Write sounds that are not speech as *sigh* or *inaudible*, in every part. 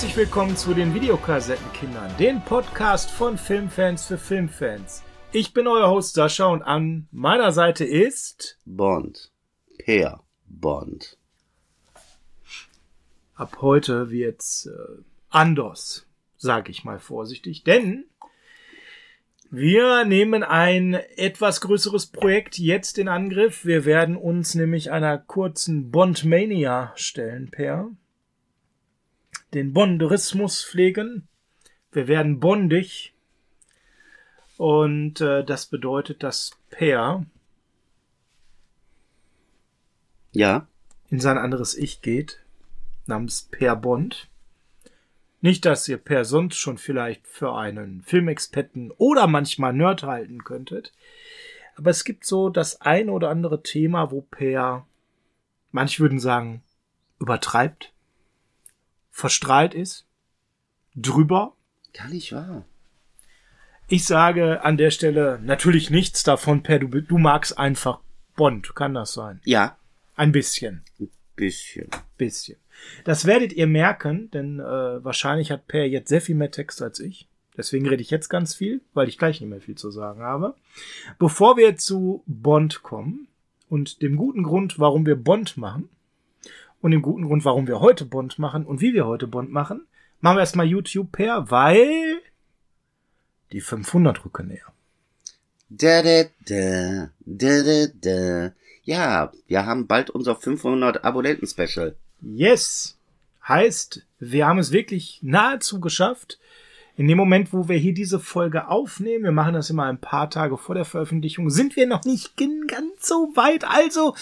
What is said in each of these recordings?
Herzlich willkommen zu den Videokassettenkindern, den Podcast von Filmfans für Filmfans. Ich bin euer Host Sascha und an meiner Seite ist Bond. Per Bond. ab heute wird's äh, anders, sage ich mal vorsichtig, denn wir nehmen ein etwas größeres Projekt jetzt in Angriff. Wir werden uns nämlich einer kurzen Bondmania stellen, Per. Den Bonderismus pflegen. Wir werden bondig. Und äh, das bedeutet, dass Per Ja, in sein anderes Ich geht, namens Per Bond. Nicht, dass ihr Per sonst schon vielleicht für einen Filmexperten oder manchmal Nerd halten könntet. Aber es gibt so das ein oder andere Thema, wo Per, manche würden sagen, übertreibt, verstrahlt ist, drüber. gar nicht wahr. Ich sage an der Stelle natürlich nichts davon, Per, du, du magst einfach Bond, kann das sein? Ja, Ein bisschen. bisschen. bisschen. Das werdet ihr merken, denn äh, wahrscheinlich hat Per jetzt sehr viel mehr Text als ich. Deswegen rede ich jetzt ganz viel, weil ich gleich nicht mehr viel zu sagen habe. Bevor wir zu Bond kommen und dem guten Grund, warum wir Bond machen und dem guten Grund, warum wir heute Bond machen und wie wir heute Bond machen, machen wir erstmal YouTube Per, weil die 500 rücken näher. Da, da, da, da, da, da. Ja, wir haben bald unser 500 Abonnenten-Special. Yes. Heißt, wir haben es wirklich nahezu geschafft. In dem Moment, wo wir hier diese Folge aufnehmen, wir machen das immer ein paar Tage vor der Veröffentlichung, sind wir noch nicht ganz so weit. Also,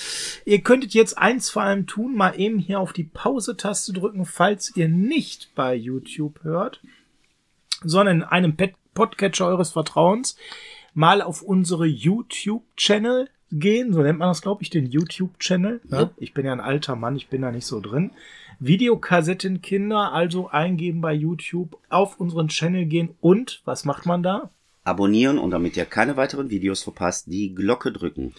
ihr könntet jetzt eins vor allem tun, mal eben hier auf die Pause-Taste drücken, falls ihr nicht bei YouTube hört, sondern in einem Podcatcher eures Vertrauens mal auf unsere YouTube-Channel gehen, so nennt man das, glaube ich, den YouTube-Channel. Ja. Ja. Ich bin ja ein alter Mann, ich bin da nicht so drin. Videokassettenkinder, also eingeben bei YouTube, auf unseren Channel gehen und, was macht man da? Abonnieren und damit ihr keine weiteren Videos verpasst, die Glocke drücken.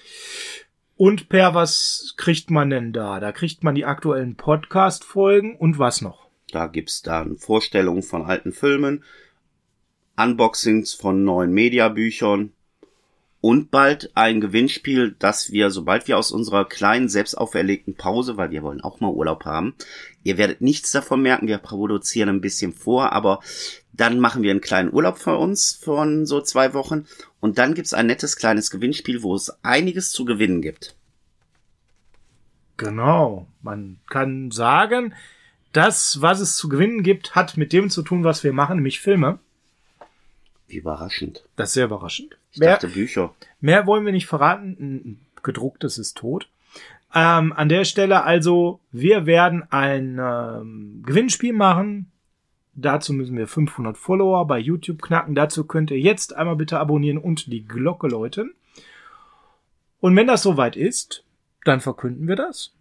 Und per was kriegt man denn da? Da kriegt man die aktuellen Podcast-Folgen und was noch? Da gibt's dann Vorstellungen von alten Filmen, Unboxings von neuen Mediabüchern und bald ein Gewinnspiel, das wir, sobald wir aus unserer kleinen, selbst auferlegten Pause, weil wir wollen auch mal Urlaub haben, ihr werdet nichts davon merken, wir produzieren ein bisschen vor, aber dann machen wir einen kleinen Urlaub für uns von so zwei Wochen und dann gibt's ein nettes kleines Gewinnspiel, wo es einiges zu gewinnen gibt. Genau. Man kann sagen, das, was es zu gewinnen gibt, hat mit dem zu tun, was wir machen, nämlich Filme. Wie überraschend. Das ist sehr überraschend. Ich Mehr, dachte Bücher. mehr wollen wir nicht verraten. Gedrucktes ist tot. Ähm, an der Stelle also, wir werden ein ähm, Gewinnspiel machen. Dazu müssen wir 500 Follower bei YouTube knacken. Dazu könnt ihr jetzt einmal bitte abonnieren und die Glocke läuten. Und wenn das soweit ist, dann verkünden wir das,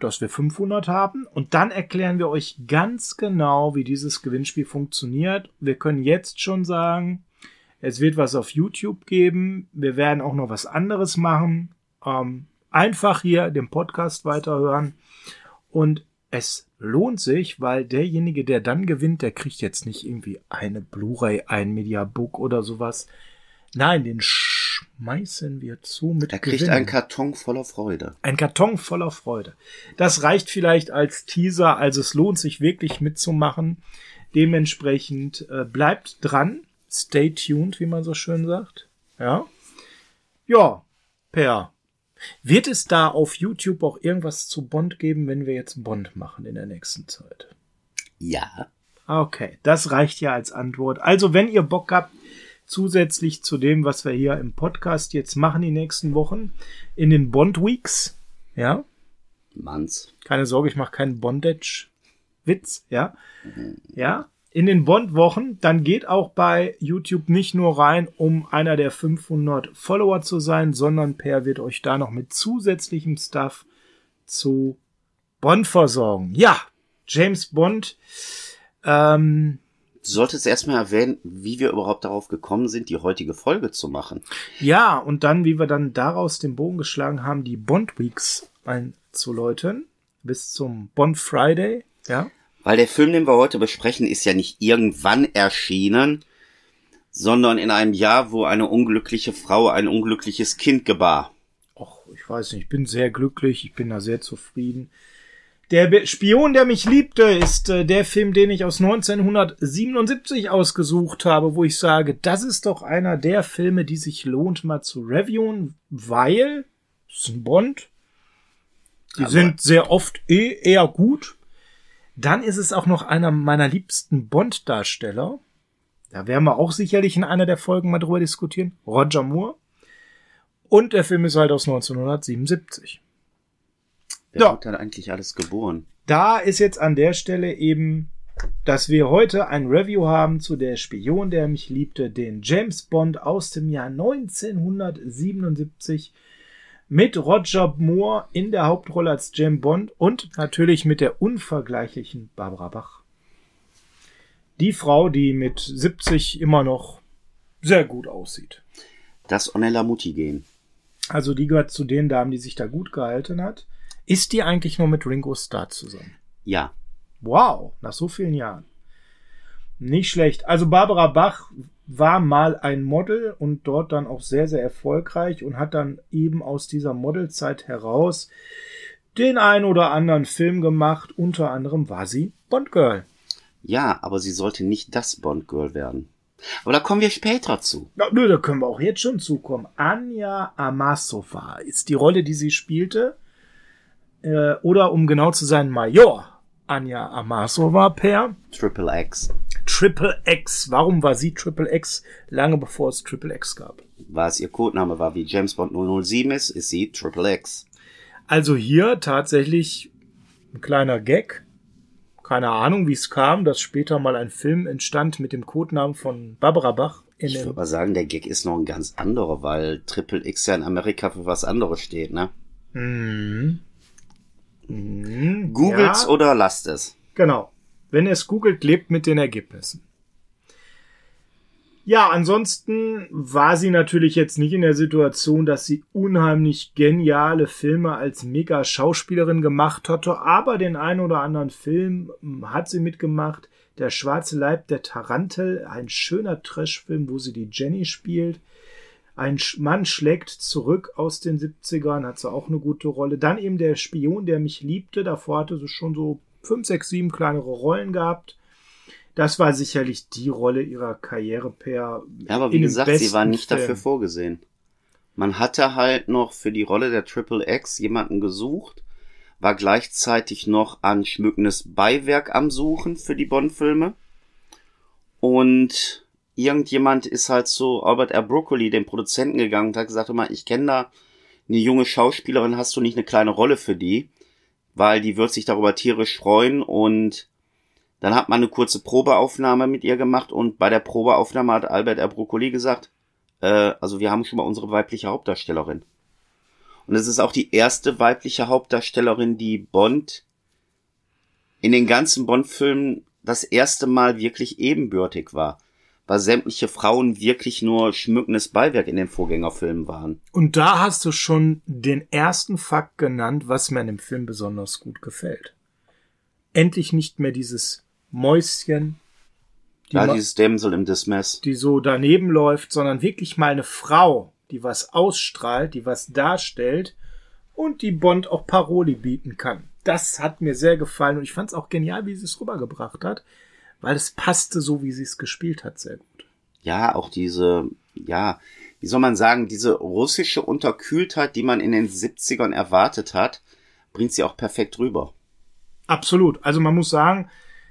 dass wir 500 haben. Und dann erklären wir euch ganz genau, wie dieses Gewinnspiel funktioniert. Wir können jetzt schon sagen, es wird was auf YouTube geben. Wir werden auch noch was anderes machen. Ähm, einfach hier den Podcast weiterhören. Und es lohnt sich, weil derjenige, der dann gewinnt, der kriegt jetzt nicht irgendwie eine Blu-ray, ein Mediabook oder sowas. Nein, den schmeißen wir zu mit Er kriegt einen Karton voller Freude. Ein Karton voller Freude. Das reicht vielleicht als Teaser, also es lohnt sich wirklich mitzumachen. Dementsprechend äh, bleibt dran, stay tuned, wie man so schön sagt. Ja. Ja, Per. Wird es da auf YouTube auch irgendwas zu Bond geben, wenn wir jetzt Bond machen in der nächsten Zeit? Ja. Okay, das reicht ja als Antwort. Also, wenn ihr Bock habt, zusätzlich zu dem, was wir hier im Podcast jetzt machen die nächsten Wochen, in den Bond Weeks, ja, Manns. keine Sorge, ich mache keinen Bondage-Witz, ja, ja, in den Bond-Wochen, dann geht auch bei YouTube nicht nur rein, um einer der 500 Follower zu sein, sondern Per wird euch da noch mit zusätzlichem Stuff zu Bond versorgen. Ja, James Bond, ähm, Du solltest erstmal erwähnen, wie wir überhaupt darauf gekommen sind, die heutige Folge zu machen. Ja, und dann, wie wir dann daraus den Bogen geschlagen haben, die Bond Weeks einzuläuten, bis zum Bond Friday, ja. Weil der Film, den wir heute besprechen, ist ja nicht irgendwann erschienen, sondern in einem Jahr, wo eine unglückliche Frau ein unglückliches Kind gebar. Och, ich weiß nicht, ich bin sehr glücklich, ich bin da sehr zufrieden. Der Spion, der mich liebte, ist äh, der Film, den ich aus 1977 ausgesucht habe, wo ich sage, das ist doch einer der Filme, die sich lohnt mal zu reviewen, weil es ist ein Bond. Die Aber- sind sehr oft eh eher gut. Dann ist es auch noch einer meiner liebsten Bond-Darsteller. Da werden wir auch sicherlich in einer der Folgen mal drüber diskutieren. Roger Moore. Und der Film ist halt aus 1977. Wer Ja. wird denn eigentlich alles geboren? Da ist jetzt an der Stelle eben, dass wir heute ein Review haben zu der Spion, der mich liebte, den James Bond aus dem Jahr 1977 mit Roger Moore in der Hauptrolle als James Bond und natürlich mit der unvergleichlichen Barbara Bach. Die Frau, die mit 70 immer noch sehr gut aussieht. Das Onella Mutti gehen. Also die gehört zu den Damen, die sich da gut gehalten hat. Ist die eigentlich nur mit Ringo Starr zusammen? Ja. Wow, nach so vielen Jahren. Nicht schlecht. Also Barbara Bach war mal ein Model und dort dann auch sehr, sehr erfolgreich und hat dann eben aus dieser Modelzeit heraus den ein oder anderen Film gemacht. Unter anderem war sie Bond Girl. Ja, aber sie sollte nicht das Bond-Girl werden. Aber da kommen wir später zu. Ja, nö, da können wir auch jetzt schon zukommen. Anja Amasova ist die Rolle, die sie spielte. Äh, oder um genau zu sein, Major Anja Amasova per Triple X. Triple X. Warum war sie Triple X lange bevor es Triple X gab? Weil es ihr Codename war, wie James Bond 007 ist, ist sie Triple X. Also hier tatsächlich ein kleiner Gag. Keine Ahnung, wie es kam, dass später mal ein Film entstand mit dem Codenamen von Barbara Bach. Ich würde mal sagen, der Gag ist noch ein ganz anderer, weil Triple X ja in Amerika für was anderes steht, ne? Mhm. Mhm. Googles Ja. oder lasst es. Genau. Wenn ihr es googelt, lebt mit den Ergebnissen. Ja, ansonsten war sie natürlich jetzt nicht in der Situation, dass sie unheimlich geniale Filme als Mega-Schauspielerin gemacht hatte, aber den einen oder anderen Film hat sie mitgemacht. Der schwarze Leib der Tarantel, ein schöner Trashfilm, wo sie die Jenny spielt. Ein Mann schlägt zurück aus den 70ern, hat sie auch eine gute Rolle. Dann eben der Spion, der mich liebte. Davor hatte sie schon so fünf, sechs, sieben kleinere Rollen gehabt. Das war sicherlich die Rolle ihrer Karriere per. Ja, aber wie gesagt, sie war nicht Film. dafür vorgesehen. Man hatte halt noch für die Rolle der Triple X jemanden gesucht, war gleichzeitig noch an schmückendes Beiwerk am Suchen für die Bond-Filme. Und irgendjemand ist halt zu Albert R. Broccoli, dem Produzenten, gegangen und hat gesagt, mal, ich kenne da eine junge Schauspielerin, hast du nicht eine kleine Rolle für die? Weil die wird sich darüber tierisch freuen und dann hat man eine kurze Probeaufnahme mit ihr gemacht und bei der Probeaufnahme hat Albert R. Broccoli gesagt, äh, also wir haben schon mal unsere weibliche Hauptdarstellerin. Und es ist auch die erste weibliche Hauptdarstellerin, die Bond in den ganzen Bond-Filmen das erste Mal wirklich ebenbürtig war. Weil sämtliche Frauen wirklich nur schmückendes Beiwerk in den Vorgängerfilmen waren. Und da hast du schon den ersten Fakt genannt, was mir an dem Film besonders gut gefällt. Endlich nicht mehr dieses Mäuschen, die, Ja, dieses Damsel im Dismiss. die so daneben läuft, sondern wirklich mal eine Frau, die was ausstrahlt, die was darstellt und die Bond auch Paroli bieten kann. Das hat mir sehr gefallen und ich fand es auch genial, wie sie es rübergebracht hat, weil es passte so, wie sie es gespielt hat, sehr gut. ja, auch diese, ja, wie soll man sagen, diese russische Unterkühltheit, die man in den 70ern erwartet hat, bringt sie auch perfekt rüber. Absolut. Also man muss sagen,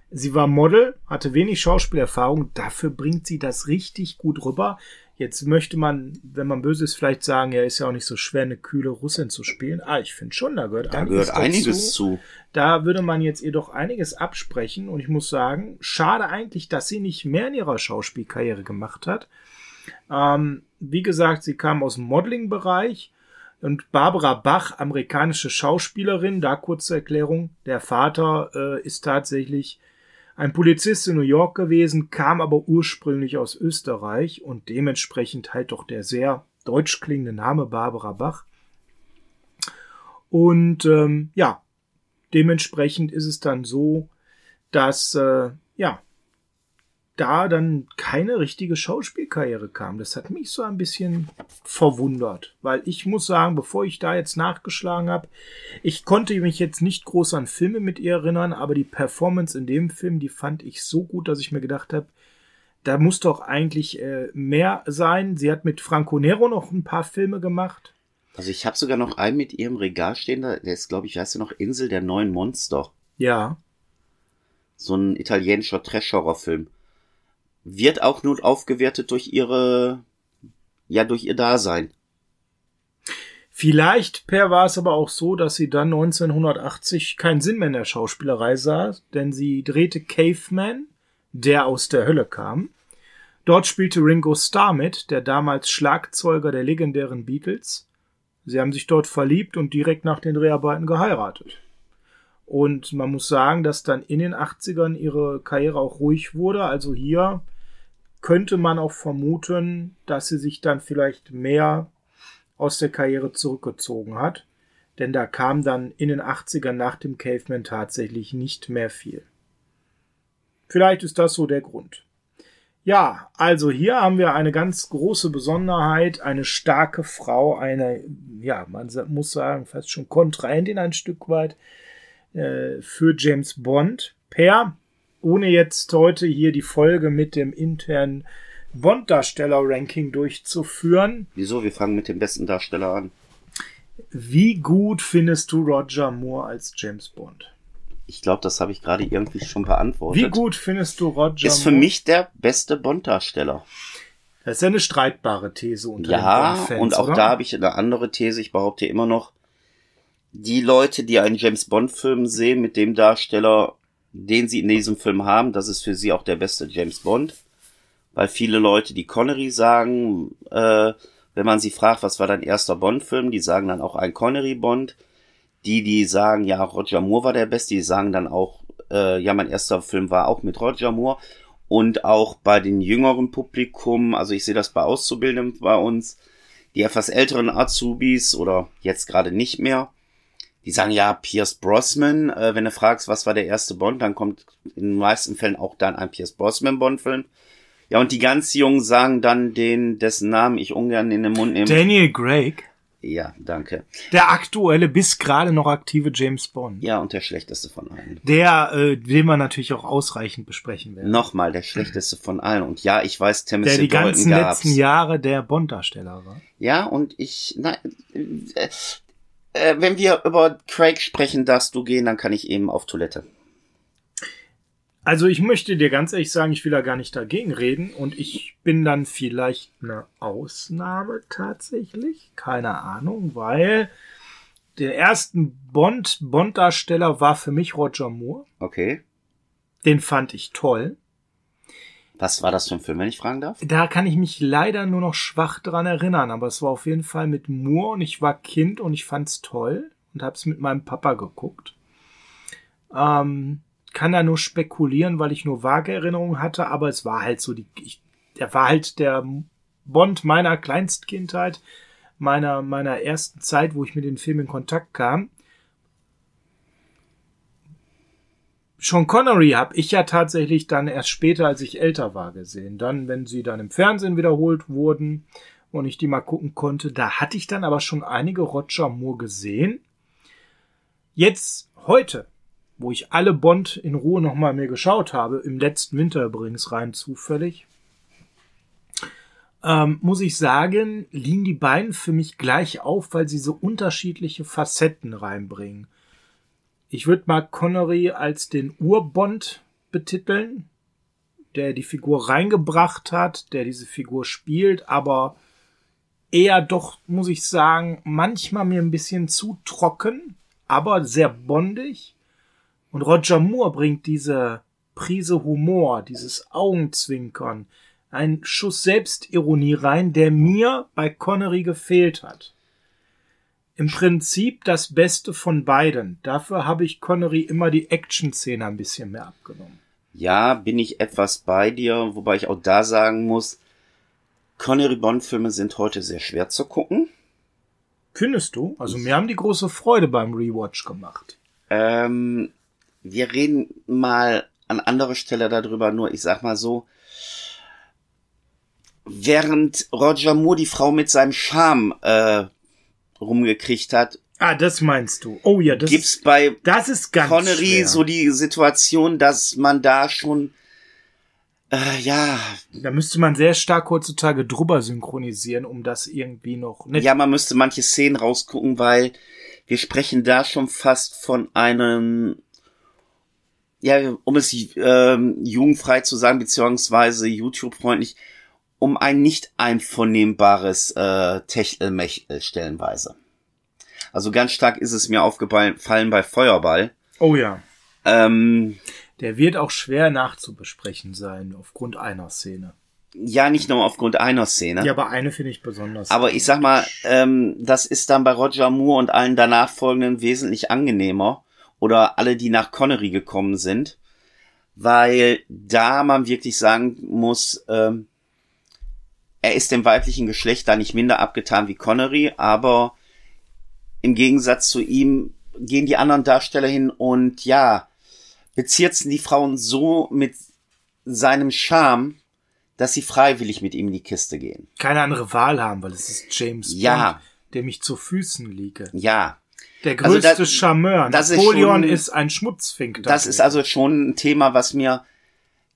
sie war Model, hatte wenig Schauspielerfahrung, dafür bringt sie das richtig gut rüber. Jetzt möchte man, wenn man böse ist, vielleicht sagen, ja, ist ja auch nicht so schwer, eine kühle Russin zu spielen. Ah, ich finde schon, da gehört Da einiges gehört einiges zu. Da würde man jetzt ihr doch einiges absprechen und ich muss sagen, schade eigentlich, dass sie nicht mehr in ihrer Schauspielkarriere gemacht hat. Ähm, wie gesagt, sie kam aus dem Modeling-Bereich und Barbara Bach, amerikanische Schauspielerin, da kurze Erklärung, der Vater äh, ist tatsächlich ein Polizist in New York gewesen, kam aber ursprünglich aus Österreich und dementsprechend halt doch der sehr deutsch klingende Name Barbara Bach. Und ähm, ja, dementsprechend ist es dann so, dass äh, ja da dann keine richtige Schauspielkarriere kam. Das hat mich so ein bisschen verwundert, weil ich muss sagen, bevor ich da jetzt nachgeschlagen habe, ich konnte mich jetzt nicht groß an Filme mit ihr erinnern, aber die Performance in dem Film, die fand ich so gut, dass ich mir gedacht habe, da muss doch eigentlich äh, mehr sein. Sie hat mit Franco Nero noch ein paar Filme gemacht. Also ich habe sogar noch einen mit ihrem Regal stehen, der ist, glaube ich, heißt du noch Insel der neuen Monster. Ja. So ein italienischer Trash-Horror-Film. Wird auch nur aufgewertet durch ihre, ja, durch ihr Dasein. Vielleicht per war es aber auch so, dass sie dann 1980 keinen Sinn mehr in der Schauspielerei sah, denn sie drehte Caveman, der aus der Hölle kam. Dort spielte Ringo Starr mit, der damals Schlagzeuger der legendären Beatles. Sie haben sich dort verliebt und direkt nach den Dreharbeiten geheiratet. Und man muss sagen, dass dann in den 80ern ihre Karriere auch ruhig wurde. Also hier könnte man auch vermuten, dass sie sich dann vielleicht mehr aus der Karriere zurückgezogen hat. Denn da kam dann in den 80ern nach dem Caveman tatsächlich nicht mehr viel. Vielleicht ist das so der Grund. Ja, also hier haben wir eine ganz große Besonderheit, eine starke Frau, eine, ja, man muss sagen, fast schon Kontrahentin ein Stück weit äh, für James Bond. Per, ohne jetzt heute hier die Folge mit dem internen Bond-Darsteller-Ranking durchzuführen. Wieso? Wir fangen mit dem besten Darsteller an. Wie gut findest du Roger Moore als James Bond? Ich glaube, das habe ich gerade irgendwie schon beantwortet. Wie gut findest du Roger Ist für Moore? mich der beste Bond-Darsteller. Das ist ja eine streitbare These unter Ja, den Bond-Fans, und auch oder? da habe ich eine andere These. Ich behaupte immer noch, die Leute, die einen James Bond-Film sehen mit dem Darsteller, den sie in diesem Film haben, das ist für sie auch der beste James Bond. Weil viele Leute, die Connery sagen, äh, wenn man sie fragt, was war dein erster Bond-Film, die sagen dann auch ein Connery-Bond. Die, die sagen, ja, Roger Moore war der Beste, die sagen dann auch, äh, ja, mein erster Film war auch mit Roger Moore. Und auch bei den jüngeren Publikum, also ich sehe das bei Auszubildenden bei uns, die etwas älteren Azubis oder jetzt gerade nicht mehr, die sagen ja, Pierce Brosnan, äh, wenn du fragst, was war der erste Bond, dann kommt in den meisten Fällen auch dann ein Pierce Brosnan Bond-Film. Ja, und die ganz Jungen sagen dann den, dessen Namen ich ungern in den Mund nehme. Daniel Craig, ja, danke. der aktuelle, bis gerade noch aktive James Bond. Ja, und der schlechteste von allen. Der, äh, den wir natürlich auch ausreichend besprechen werden. Nochmal, der schlechteste von allen. Und ja, ich weiß, Timothy der die Dalton ganzen gab's. letzten Jahre der Bond-Darsteller war. Ja, und ich, na, äh, äh, wenn wir über Craig sprechen, darfst du gehen, dann kann ich eben auf Toilette. Also ich möchte dir ganz ehrlich sagen, ich will da gar nicht dagegen reden und ich bin dann vielleicht eine Ausnahme tatsächlich, keine Ahnung, weil der ersten Bond Bond-Darsteller war für mich Roger Moore. Okay. Den fand ich toll. Was war das für ein Film, wenn ich fragen darf? Da kann ich mich leider nur noch schwach dran erinnern, aber es war auf jeden Fall mit Moore und ich war Kind und ich fand's toll und hab's mit meinem Papa geguckt. Ähm, kann da nur spekulieren, weil ich nur vage Erinnerungen hatte, aber es war halt so die, ich, der war halt der Bond meiner Kleinstkindheit, meiner, meiner ersten Zeit, wo ich mit den Filmen in Kontakt kam. Sean Connery habe ich ja tatsächlich dann erst später, als ich älter war, gesehen. Dann, wenn sie dann im Fernsehen wiederholt wurden und ich die mal gucken konnte, da hatte ich dann aber schon einige Roger Moore gesehen. Jetzt, heute, wo ich alle Bond in Ruhe nochmal mir geschaut habe, im letzten Winter übrigens rein zufällig, ähm, muss ich sagen, liegen die beiden für mich gleich auf, weil sie so unterschiedliche Facetten reinbringen. Ich würde mal Connery als den Urbond betiteln, der die Figur reingebracht hat, der diese Figur spielt, aber eher doch, muss ich sagen, manchmal mir ein bisschen zu trocken, aber sehr bondig. Und Roger Moore bringt diese Prise Humor, dieses Augenzwinkern, einen Schuss Selbstironie rein, der mir bei Connery gefehlt hat. Im Prinzip das Beste von beiden. Dafür habe ich Connery immer die Action-Szene ein bisschen mehr abgenommen. Ja, bin ich etwas bei dir, wobei ich auch da sagen muss, Connery Bond-Filme sind heute sehr schwer zu gucken. Findest du? Also mir haben die große Freude beim Rewatch gemacht. Ähm, wir reden mal an anderer Stelle darüber, nur ich sag mal so, während Roger Moore die Frau mit seinem Charme äh, rumgekriegt hat, Ah, das meinst du. Oh ja, das gibt's ist, bei das ist ganz Connery schwer. so die Situation, dass man da schon äh, ja, Da müsste man sehr stark heutzutage drüber synchronisieren, um das irgendwie noch. Ne, ja, man müsste manche Szenen rausgucken, weil wir sprechen da schon fast von einem ja, um es ähm, jugendfrei zu sagen, beziehungsweise YouTube-freundlich, um ein nicht einvernehmbares äh, Techtelmechtel stellenweise. Also ganz stark ist es mir aufgefallen bei Feuerball. Oh ja. Ähm, Der wird auch schwer nachzubesprechen sein, aufgrund einer Szene. ja, nicht nur aufgrund einer Szene. Ja, aber eine finde ich besonders. Aber ich sag mal, ähm, das ist dann bei Roger Moore und allen danach folgenden wesentlich angenehmer. Oder alle, die nach Connery gekommen sind. Weil da man wirklich sagen muss, ähm, er ist dem weiblichen Geschlecht da nicht minder abgetan wie Connery, aber im Gegensatz zu ihm gehen die anderen Darsteller hin und ja, bezirzen die Frauen so mit seinem Charme, dass sie freiwillig mit ihm in die Kiste gehen. keine andere Wahl haben, weil es ist James Ja. Bond, der mich zu Füßen liege. Ja, Der Also größte das- Charmeur. das ist Napoleon schon- ist ein Schmutzfink. Das ist also schon ein Thema, was mir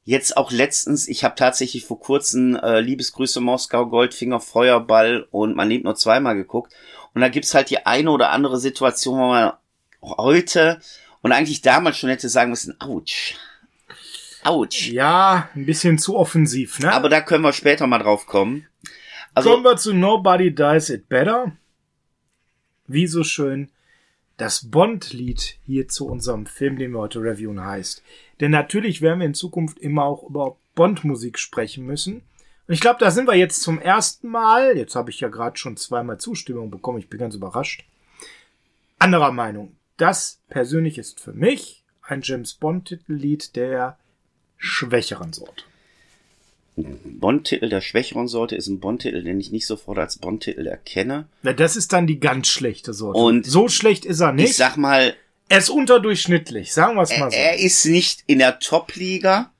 jetzt auch letztens, ich habe tatsächlich vor kurzem äh, Liebesgrüße Moskau, Goldfinger, Feuerball und man lebt nur zweimal geguckt. Und da gibt's halt die eine oder andere Situation, wo man heute und eigentlich damals schon hätte sagen müssen, ouch. Ouch. Ja, ein bisschen zu offensiv, ne? Aber da können wir später mal drauf kommen. Also, Kommen wir zu Nobody Dies It Better. Wie so schön das Bond-Lied hier zu unserem Film, den wir heute reviewen, heißt. Denn natürlich werden wir in Zukunft immer auch über Bond-Musik sprechen müssen. Und ich glaube, da sind wir jetzt zum ersten Mal, jetzt habe ich ja gerade schon zweimal Zustimmung bekommen, ich bin ganz überrascht, anderer Meinung. Das persönlich ist für mich ein James Bond-Titellied der schwächeren Sorte. Bond-Titel der schwächeren Sorte ist ein Bond-Titel, den ich nicht sofort als Bond-Titel erkenne. Na, das ist dann die ganz schlechte Sorte. Und so schlecht ist er nicht. Ich sag mal, Er ist unterdurchschnittlich, sagen wir es mal so. Er ist nicht in der Top-Liga,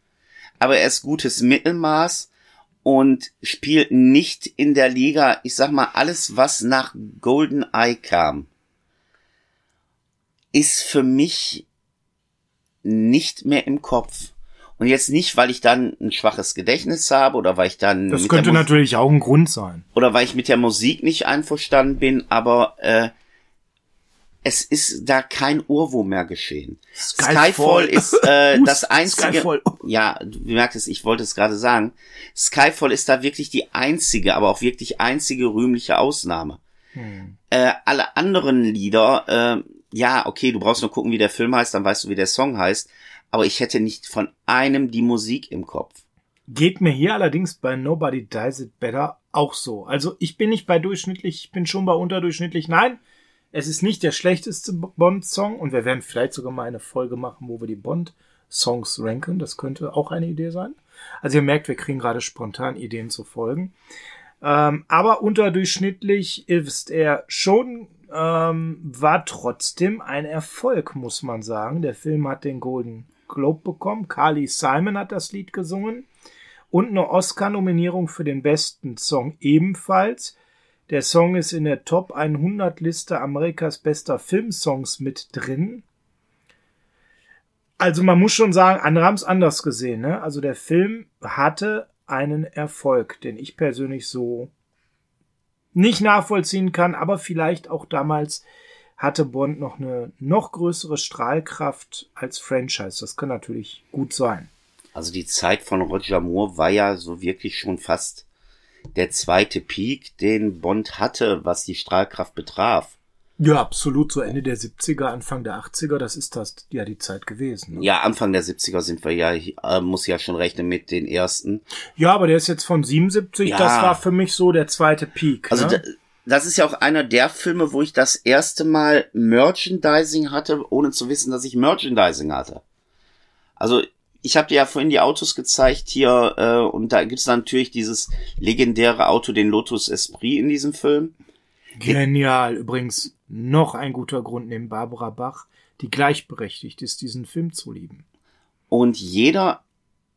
aber er ist gutes Mittelmaß und spielt nicht in der Liga, ich sag mal, alles, was nach Golden Eye kam, ist für mich nicht mehr im Kopf. Und jetzt nicht, weil ich dann ein schwaches Gedächtnis habe oder weil ich dann das könnte natürlich auch ein Grund sein. oder weil ich mit der Musik nicht einverstanden bin, aber äh, es ist da kein Urwurm mehr geschehen. Skyfall. Skyfall, ist äh, *laughs* das einzige. Skyfall. Ja, du merkst es, ich wollte es gerade sagen. Skyfall ist da wirklich die einzige, aber auch wirklich einzige rühmliche Ausnahme. Hm. Äh, alle anderen Lieder, äh, ja, okay, du brauchst nur gucken, wie der Film heißt, dann weißt du, wie der Song heißt. Aber ich hätte nicht von einem die Musik im Kopf. Geht mir hier allerdings bei Nobody Dies It Better auch so. Also ich bin nicht bei durchschnittlich, ich bin schon bei unterdurchschnittlich. Nein, es ist nicht der schlechteste Bond-Song und wir werden vielleicht sogar mal eine Folge machen, wo wir die Bond-Songs ranken. Das könnte auch eine Idee sein. Also ihr merkt, wir kriegen gerade spontan Ideen zu folgen. Ähm, aber unterdurchschnittlich ist er schon, ähm, war trotzdem ein Erfolg, muss man sagen. Der Film hat den Golden Globe bekommen. Carly Simon hat das Lied gesungen. Und eine Oscar-Nominierung für den besten Song ebenfalls. Der Song ist in der Top 100 Liste Amerikas bester Filmsongs mit drin. Also man muss schon sagen, andere haben es anders gesehen. Ne? Also der Film hatte einen Erfolg, den ich persönlich so nicht nachvollziehen kann, aber vielleicht auch damals hatte Bond noch eine noch größere Strahlkraft als Franchise. Das kann natürlich gut sein. Also die Zeit von Roger Moore war ja so wirklich schon fast der zweite Peak, den Bond hatte, was die Strahlkraft betraf. Ja, absolut. So Ende der 70er, Anfang der 80er, das ist das ja die Zeit gewesen. Ne? Ja, Anfang der 70er sind wir ja, äh, muss ja schon rechnen mit den ersten. Ja, aber der ist jetzt von 77. Ja. Das war für mich so der zweite Peak. Also ne? Da, das ist ja auch einer der Filme, wo ich das erste Mal Merchandising hatte, ohne zu wissen, dass ich Merchandising hatte. Also ich habe dir ja vorhin die Autos gezeigt hier äh, und da gibt's natürlich dieses legendäre Auto, den Lotus Esprit in diesem Film. Genial. Übrigens noch ein guter Grund neben Barbara Bach, die gleichberechtigt ist, diesen Film zu lieben. Und jeder,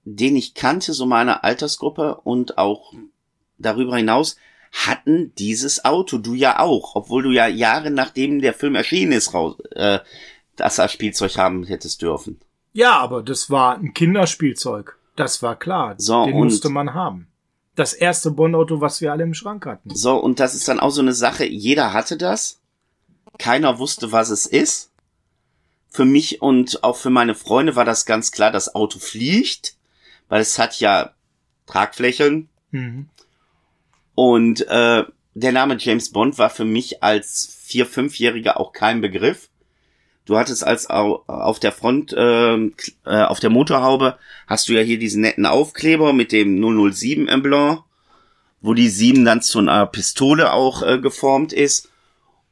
den ich kannte, so meiner Altersgruppe und auch darüber hinaus, hatten dieses Auto. Du ja auch, obwohl du ja Jahre nachdem der Film erschienen ist, raus, äh, das als Spielzeug haben hättest dürfen. Ja, aber das war ein Kinderspielzeug. Das war klar. So, Den musste man haben. Das erste Bond-Auto, was wir alle im Schrank hatten. So, und das ist dann auch so eine Sache, jeder hatte das. Keiner wusste, was es ist. Für mich und auch für meine Freunde war das ganz klar, das Auto fliegt, weil es hat ja Tragflächen. Mhm. Und äh, der Name James Bond war für mich als vier, fünfjähriger auch kein Begriff. Du hattest als au- auf der Front, äh, äh, auf der Motorhaube, hast du ja hier diesen netten Aufkleber mit dem 007 Emblem, wo die 7 dann zu einer Pistole auch äh, geformt ist.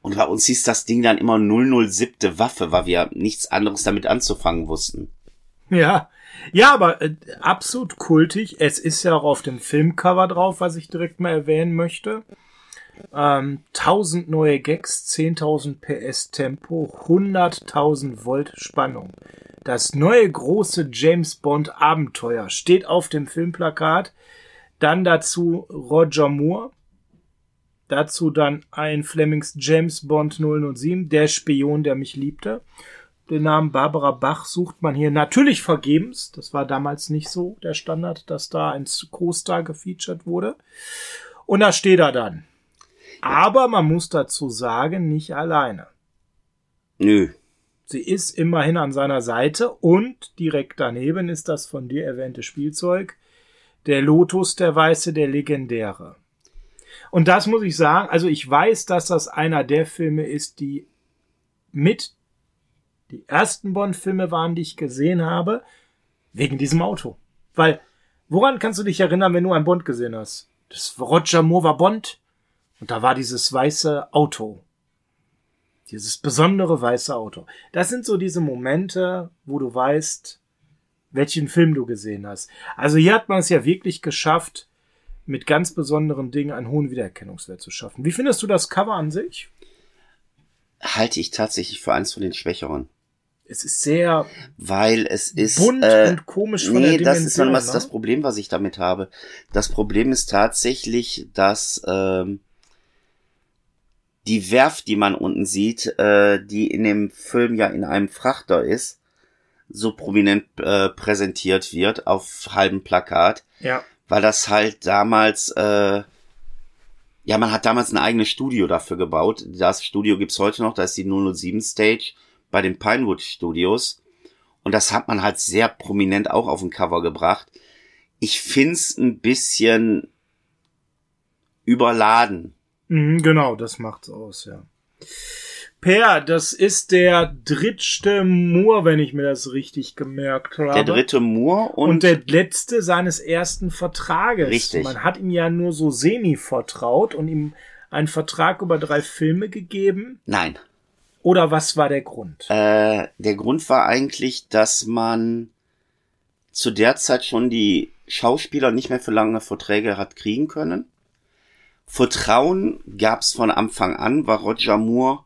Und bei uns hieß das Ding dann immer 007. Waffe, weil wir nichts anderes damit anzufangen wussten. Ja. Ja, aber äh, absolut kultig. Es ist ja auch auf dem Filmcover drauf, was ich direkt mal erwähnen möchte. Ähm, 1000 neue Gags, 10.000 PS Tempo, 100.000 Volt Spannung. Das neue große James Bond Abenteuer steht auf dem Filmplakat. Dann dazu Roger Moore. Dazu dann ein Flemings James Bond 007, der Spion, der mich liebte. Den Namen Barbara Bach sucht man hier natürlich vergebens. Das war damals nicht so der Standard, dass da ein Co-Star gefeatured wurde. Und da steht er dann. Aber man muss dazu sagen, nicht alleine. Nö. Sie ist immerhin an seiner Seite und direkt daneben ist das von dir erwähnte Spielzeug, der Lotus, der Weiße, der Legendäre. Und das muss ich sagen, also ich weiß, dass das einer der Filme ist, die mit die ersten Bond-Filme waren, die ich gesehen habe, wegen diesem Auto. Weil, woran kannst du dich erinnern, wenn du einen Bond gesehen hast? Das Roger Moore war Bond und da war dieses weiße Auto. Dieses besondere weiße Auto. Das sind so diese Momente, wo du weißt, welchen Film du gesehen hast. Also hier hat man es ja wirklich geschafft, mit ganz besonderen Dingen einen hohen Wiedererkennungswert zu schaffen. Wie findest du das Cover an sich? Halte ich tatsächlich für eins von den Schwächeren. Es ist sehr Weil es ist. bunt äh, und komisch von Nee, der das ist was ne? das Problem, was ich damit habe. Das Problem ist tatsächlich, dass ähm, die Werft, die man unten sieht, äh, die in dem Film ja in einem Frachter ist, so prominent äh, präsentiert wird auf halbem Plakat, ja. weil das halt damals, äh, ja, man hat damals ein eigenes Studio dafür gebaut. Das Studio gibt's heute noch, da ist die 007 Stage bei den Pinewood Studios. Und das hat man halt sehr prominent auch auf dem Cover gebracht. Ich find's ein bisschen überladen. Mhm, genau, das macht's aus, ja. Per, das ist der drittste Moor, wenn ich mir das richtig gemerkt habe. Der dritte Moore und, und, der letzte seines ersten Vertrages. Richtig. Man hat ihm ja nur so semi vertraut und ihm einen Vertrag über drei Filme gegeben. nein, Oder was war der Grund? Äh, der Grund war eigentlich, dass man zu der Zeit schon die Schauspieler nicht mehr für lange Verträge hat kriegen können. Vertrauen gab's von Anfang an, weil Roger Moore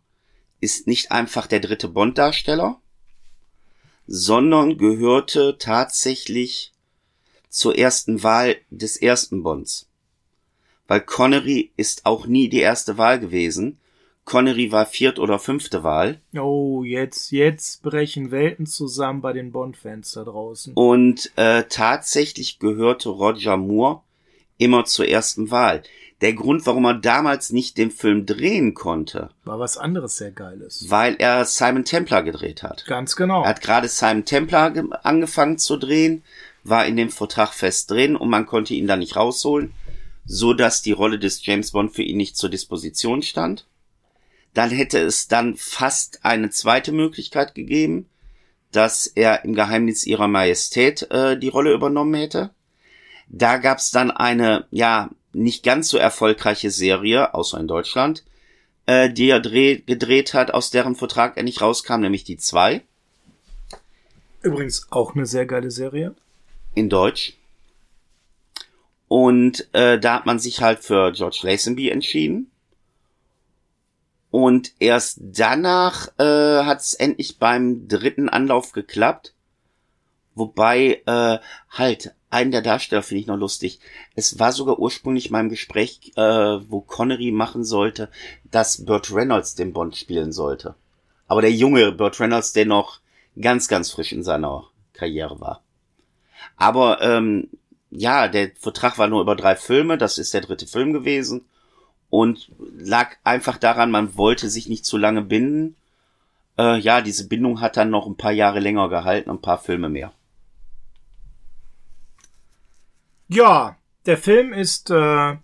ist nicht einfach der dritte Bond-Darsteller, sondern gehörte tatsächlich zur ersten Wahl des ersten Bonds. Weil Connery ist auch nie die erste Wahl gewesen. Connery war viert oder fünfte Wahl. Oh, jetzt, jetzt brechen Welten zusammen bei den Bond-Fans da draußen. Und äh, tatsächlich gehörte Roger Moore immer zur ersten Wahl. Der Grund, warum er damals nicht den Film drehen konnte, War was anderes sehr Geiles. weil er Simon Templar gedreht hat. Ganz genau. Er hat gerade Simon Templar ge- angefangen zu drehen, war in dem Vertrag fest drin und man konnte ihn da nicht rausholen, so dass die Rolle des James Bond für ihn nicht zur Disposition stand. Dann hätte es dann fast eine zweite Möglichkeit gegeben, dass er im Geheimnis ihrer Majestät äh, die Rolle übernommen hätte. Da gab's dann eine, ja, nicht ganz so erfolgreiche Serie, außer in Deutschland, äh, die er dreh, gedreht hat, aus deren Vertrag er nicht rauskam, nämlich die zwei Übrigens auch eine sehr geile Serie. in Deutsch. Und äh, da hat man sich halt für George Lazenby entschieden. Und erst danach äh, hat es endlich beim dritten Anlauf geklappt, Wobei, äh, halt, einen der Darsteller finde ich noch lustig. Es war sogar ursprünglich in meinem Gespräch, äh, wo Connery machen sollte, dass Burt Reynolds den Bond spielen sollte. Aber der junge Burt Reynolds, der noch ganz, ganz frisch in seiner Karriere war. Aber ähm, ja, der Vertrag war nur über drei Filme, das ist der dritte Film gewesen und lag einfach daran, man wollte sich nicht zu lange binden. Äh, ja, diese Bindung hat dann noch ein paar Jahre länger gehalten, ein paar Filme mehr. Ja, der Film ist äh,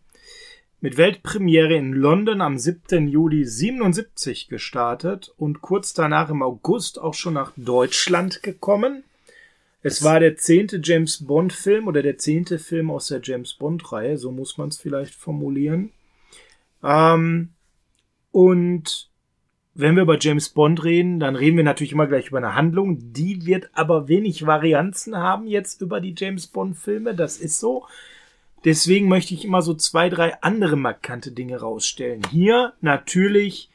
mit Weltpremiere in London am 7. Juli 77 gestartet und kurz danach im August auch schon nach Deutschland gekommen. Es war der zehnte James Bond Film oder der zehnte Film aus der James Bond Reihe, so muss man es vielleicht formulieren. Ähm, und wenn wir über James Bond reden, dann reden wir natürlich immer gleich über eine Handlung. Die wird aber wenig Varianzen haben jetzt über die James Bond Filme. Das ist so. Deswegen möchte ich immer so zwei, drei andere markante Dinge rausstellen. Hier natürlich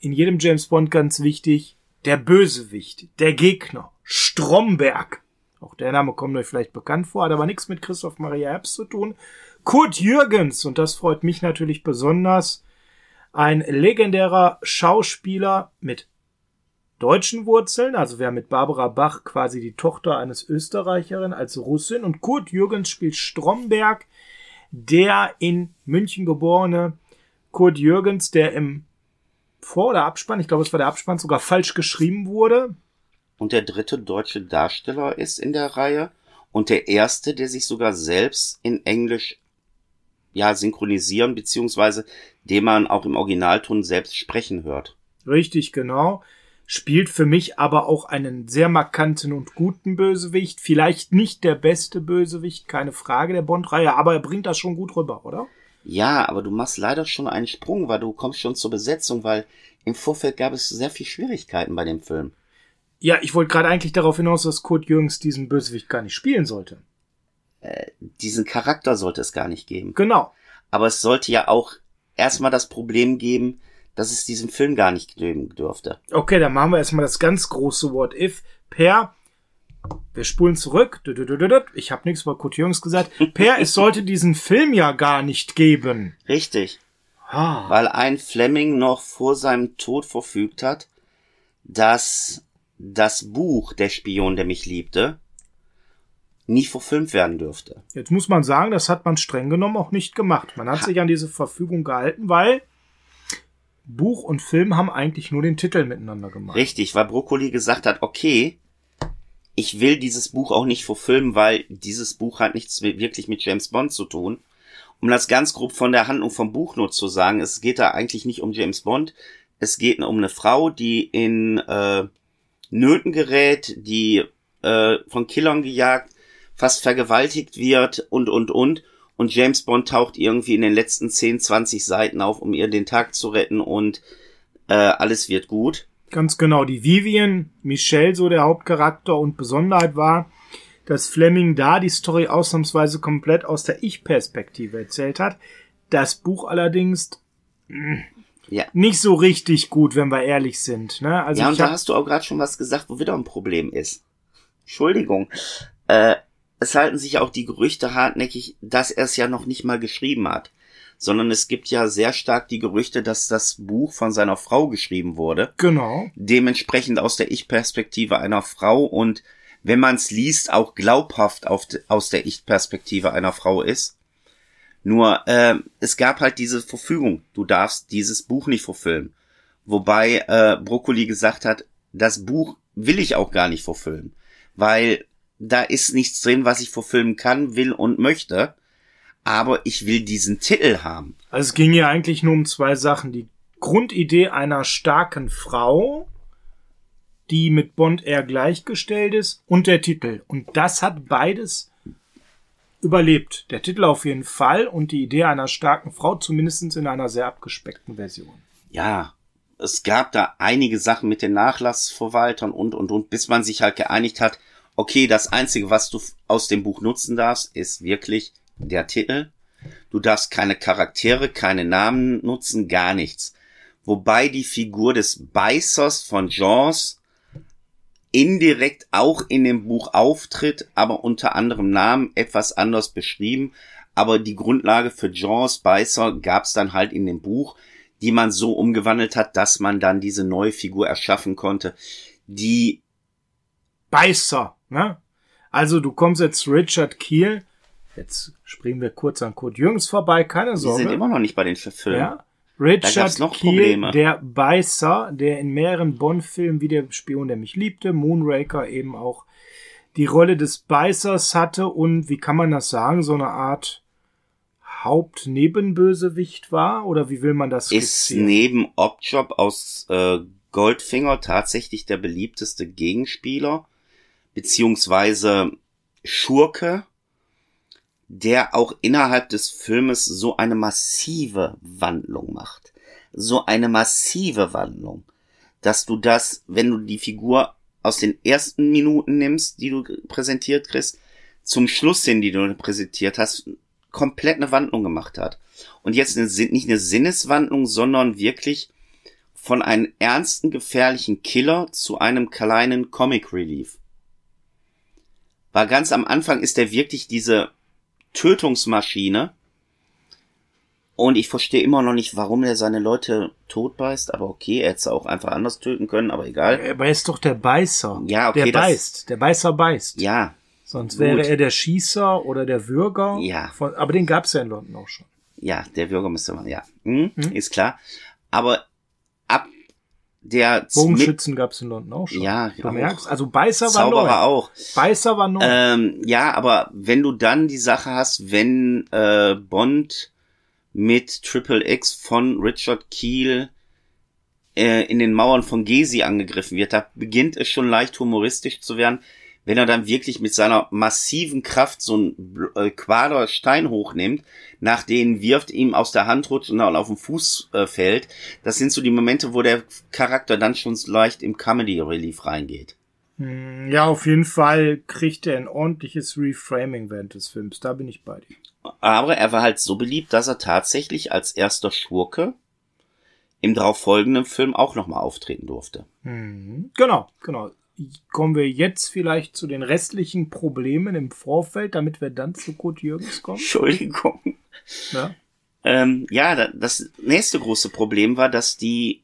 in jedem James Bond ganz wichtig der Bösewicht, der Gegner, Stromberg. Auch der Name kommt euch vielleicht bekannt vor, hat aber nichts mit Christoph Maria Herbst zu tun. Kurt Jürgens, und das freut mich natürlich besonders, ein legendärer Schauspieler mit deutschen Wurzeln. Also wir haben mit Barbara Bach quasi die Tochter eines Österreicherin als Russin und Kurt Jürgens spielt Stromberg, der in München geborene Kurt Jürgens, der im Vor- oder Abspann, ich glaube es war der Abspann, sogar falsch geschrieben wurde. Und der dritte deutsche Darsteller ist in der Reihe und der erste, der sich sogar selbst in Englisch ja synchronisieren beziehungsweise den man auch im Originalton selbst sprechen hört. Richtig, genau. Spielt für mich aber auch einen sehr markanten und guten Bösewicht. Vielleicht nicht der beste Bösewicht, keine Frage der Bond-Reihe, aber er bringt das schon gut rüber, oder? Ja, aber du machst leider schon einen Sprung, weil du kommst schon zur Besetzung, weil im Vorfeld gab es sehr viel Schwierigkeiten bei dem Film. Ja, ich wollte gerade eigentlich darauf hinaus, dass Kurt Jürgens diesen Bösewicht gar nicht spielen sollte. Äh, diesen Charakter sollte es gar nicht geben. Genau. Aber es sollte ja auch erstmal das Problem geben, dass es diesen Film gar nicht geben dürfte. Okay, dann machen wir erstmal das ganz große What If. Per, wir spulen zurück. Ich habe nichts über Kurt Jürgens gesagt. Per, es *laughs* sollte diesen Film ja gar nicht geben. Richtig. Ah. Weil ein Fleming noch vor seinem Tod verfügt hat, dass das Buch Der Spion, der mich liebte, nie verfilmt werden dürfte. Jetzt muss man sagen, das hat man streng genommen auch nicht gemacht. Man hat ha. sich an diese Verfügung gehalten, weil Buch und Film haben eigentlich nur den Titel miteinander gemacht. Richtig, weil Brokkoli gesagt hat, okay, ich will dieses Buch auch nicht verfilmen, weil dieses Buch hat nichts wirklich mit James Bond zu tun. Um das ganz grob von der Handlung vom Buch nur zu sagen, es geht da eigentlich nicht um James Bond. Es geht um eine Frau, die in äh, Nöten gerät, die äh, von Killern gejagt, fast vergewaltigt wird und, und, und. Und James Bond taucht irgendwie in den letzten 10, 20 Seiten auf, um ihr den Tag zu retten und äh, alles wird gut. Ganz genau. Die Vivian Michelle, so der Hauptcharakter und Besonderheit war, dass Fleming da die Story ausnahmsweise komplett aus der Ich-Perspektive erzählt hat. Das Buch allerdings mh, ja. nicht so richtig gut, wenn wir ehrlich sind. Ne? Also ja, und da hast du auch gerade schon was gesagt, wo wieder ein Problem ist. Entschuldigung. Äh, es halten sich auch die Gerüchte hartnäckig, dass er es ja noch nicht mal geschrieben hat, sondern es gibt ja sehr stark die Gerüchte, dass das Buch von seiner Frau geschrieben wurde. Genau. Dementsprechend aus der Ich-Perspektive einer Frau und wenn man es liest, auch glaubhaft auf, aus der Ich-Perspektive einer Frau ist. Nur äh, es gab halt diese Verfügung, du darfst dieses Buch nicht verfilmen. Wobei äh, Brokkoli gesagt hat, das Buch will ich auch gar nicht verfilmen, weil da ist nichts drin, was ich verfilmen kann, will und möchte. Aber ich will diesen Titel haben. Also es ging ja eigentlich nur um zwei Sachen. Die Grundidee einer starken Frau, die mit Bond eher gleichgestellt ist, und der Titel. Und das hat beides überlebt. Der Titel auf jeden Fall und die Idee einer starken Frau, zumindest in einer sehr abgespeckten Version. Ja, es gab da einige Sachen mit den Nachlassverwaltern und, und, und, bis man sich halt geeinigt hat, okay, das Einzige, was du aus dem Buch nutzen darfst, ist wirklich der Titel. Du darfst keine Charaktere, keine Namen nutzen, gar nichts. Wobei die Figur des Beißers von Jaws indirekt auch in dem Buch auftritt, aber unter anderem Namen etwas anders beschrieben. Aber die Grundlage für Jean Spicer gab es dann halt in dem Buch, die man so umgewandelt hat, dass man dann diese neue Figur erschaffen konnte, die Beißer, ne? Also du kommst jetzt Richard Kiel. Jetzt springen wir kurz an Kurt Jürgens vorbei, keine Sorge. die sind immer noch nicht bei den Filmen. Ja. Richard noch Kiel, Probleme. der Beißer, der in mehreren Bond-Filmen wie der Spion, der mich liebte, Moonraker eben auch die Rolle des Beißers hatte und wie kann man das sagen, so eine Art Hauptnebenbösewicht war oder wie will man das ist skizzieren? neben Objob aus äh, Goldfinger tatsächlich der beliebteste Gegenspieler, beziehungsweise Schurke, der auch innerhalb des Filmes so eine massive Wandlung macht. So eine massive Wandlung, dass du das, wenn du die Figur aus den ersten Minuten nimmst, die du präsentiert kriegst, zum Schluss hin, die du präsentiert hast, komplett eine Wandlung gemacht hat. Und jetzt eine, nicht eine Sinneswandlung, sondern wirklich von einem ernsten, gefährlichen Killer zu einem kleinen Comic Relief. War ganz am Anfang ist er wirklich diese Tötungsmaschine. Und ich verstehe immer noch nicht, warum er seine Leute totbeißt, aber okay, er hätte es auch einfach anders töten können, aber egal. Aber er ist doch der Beißer. Ja, okay, Der das- beißt. Der Beißer beißt. Ja, Sonst gut. wäre er der Schießer oder der Würger. Ja. Von, aber den gab's ja in London auch schon. ja, der Bürgermeister, ja, hm, ist klar. Aber ab der Bogenschützen gab's in London auch schon. Ja, du auch. merkst, also Beißer war Zauberer auch. Beißer war neu. Ähm, ja, aber wenn du dann die Sache hast, wenn äh, Bond mit Triple X von Richard Keel äh, in den Mauern von Gezi angegriffen wird, da beginnt es schon leicht humoristisch zu werden, wenn er dann wirklich mit seiner massiven Kraft so ein Bl- äh, Quader Stein hochnimmt, nach denen wirft, ihm aus der Hand rutscht und dann auf den Fuß äh, fällt. Das sind so die Momente, wo der Charakter dann schon leicht im Comedy Relief reingeht. Hm, ja, auf jeden Fall kriegt er ein ordentliches Reframing während des Films. Da bin ich bei dir. Aber er war halt so beliebt, dass er tatsächlich als erster Schurke im darauffolgenden Film auch nochmal auftreten durfte. Mhm. Genau, genau. Kommen wir jetzt vielleicht zu den restlichen Problemen im Vorfeld, damit wir dann zu Kurt Jürgens kommen. Entschuldigung. Ja. Ähm, ja, da- das nächste große Problem war, dass die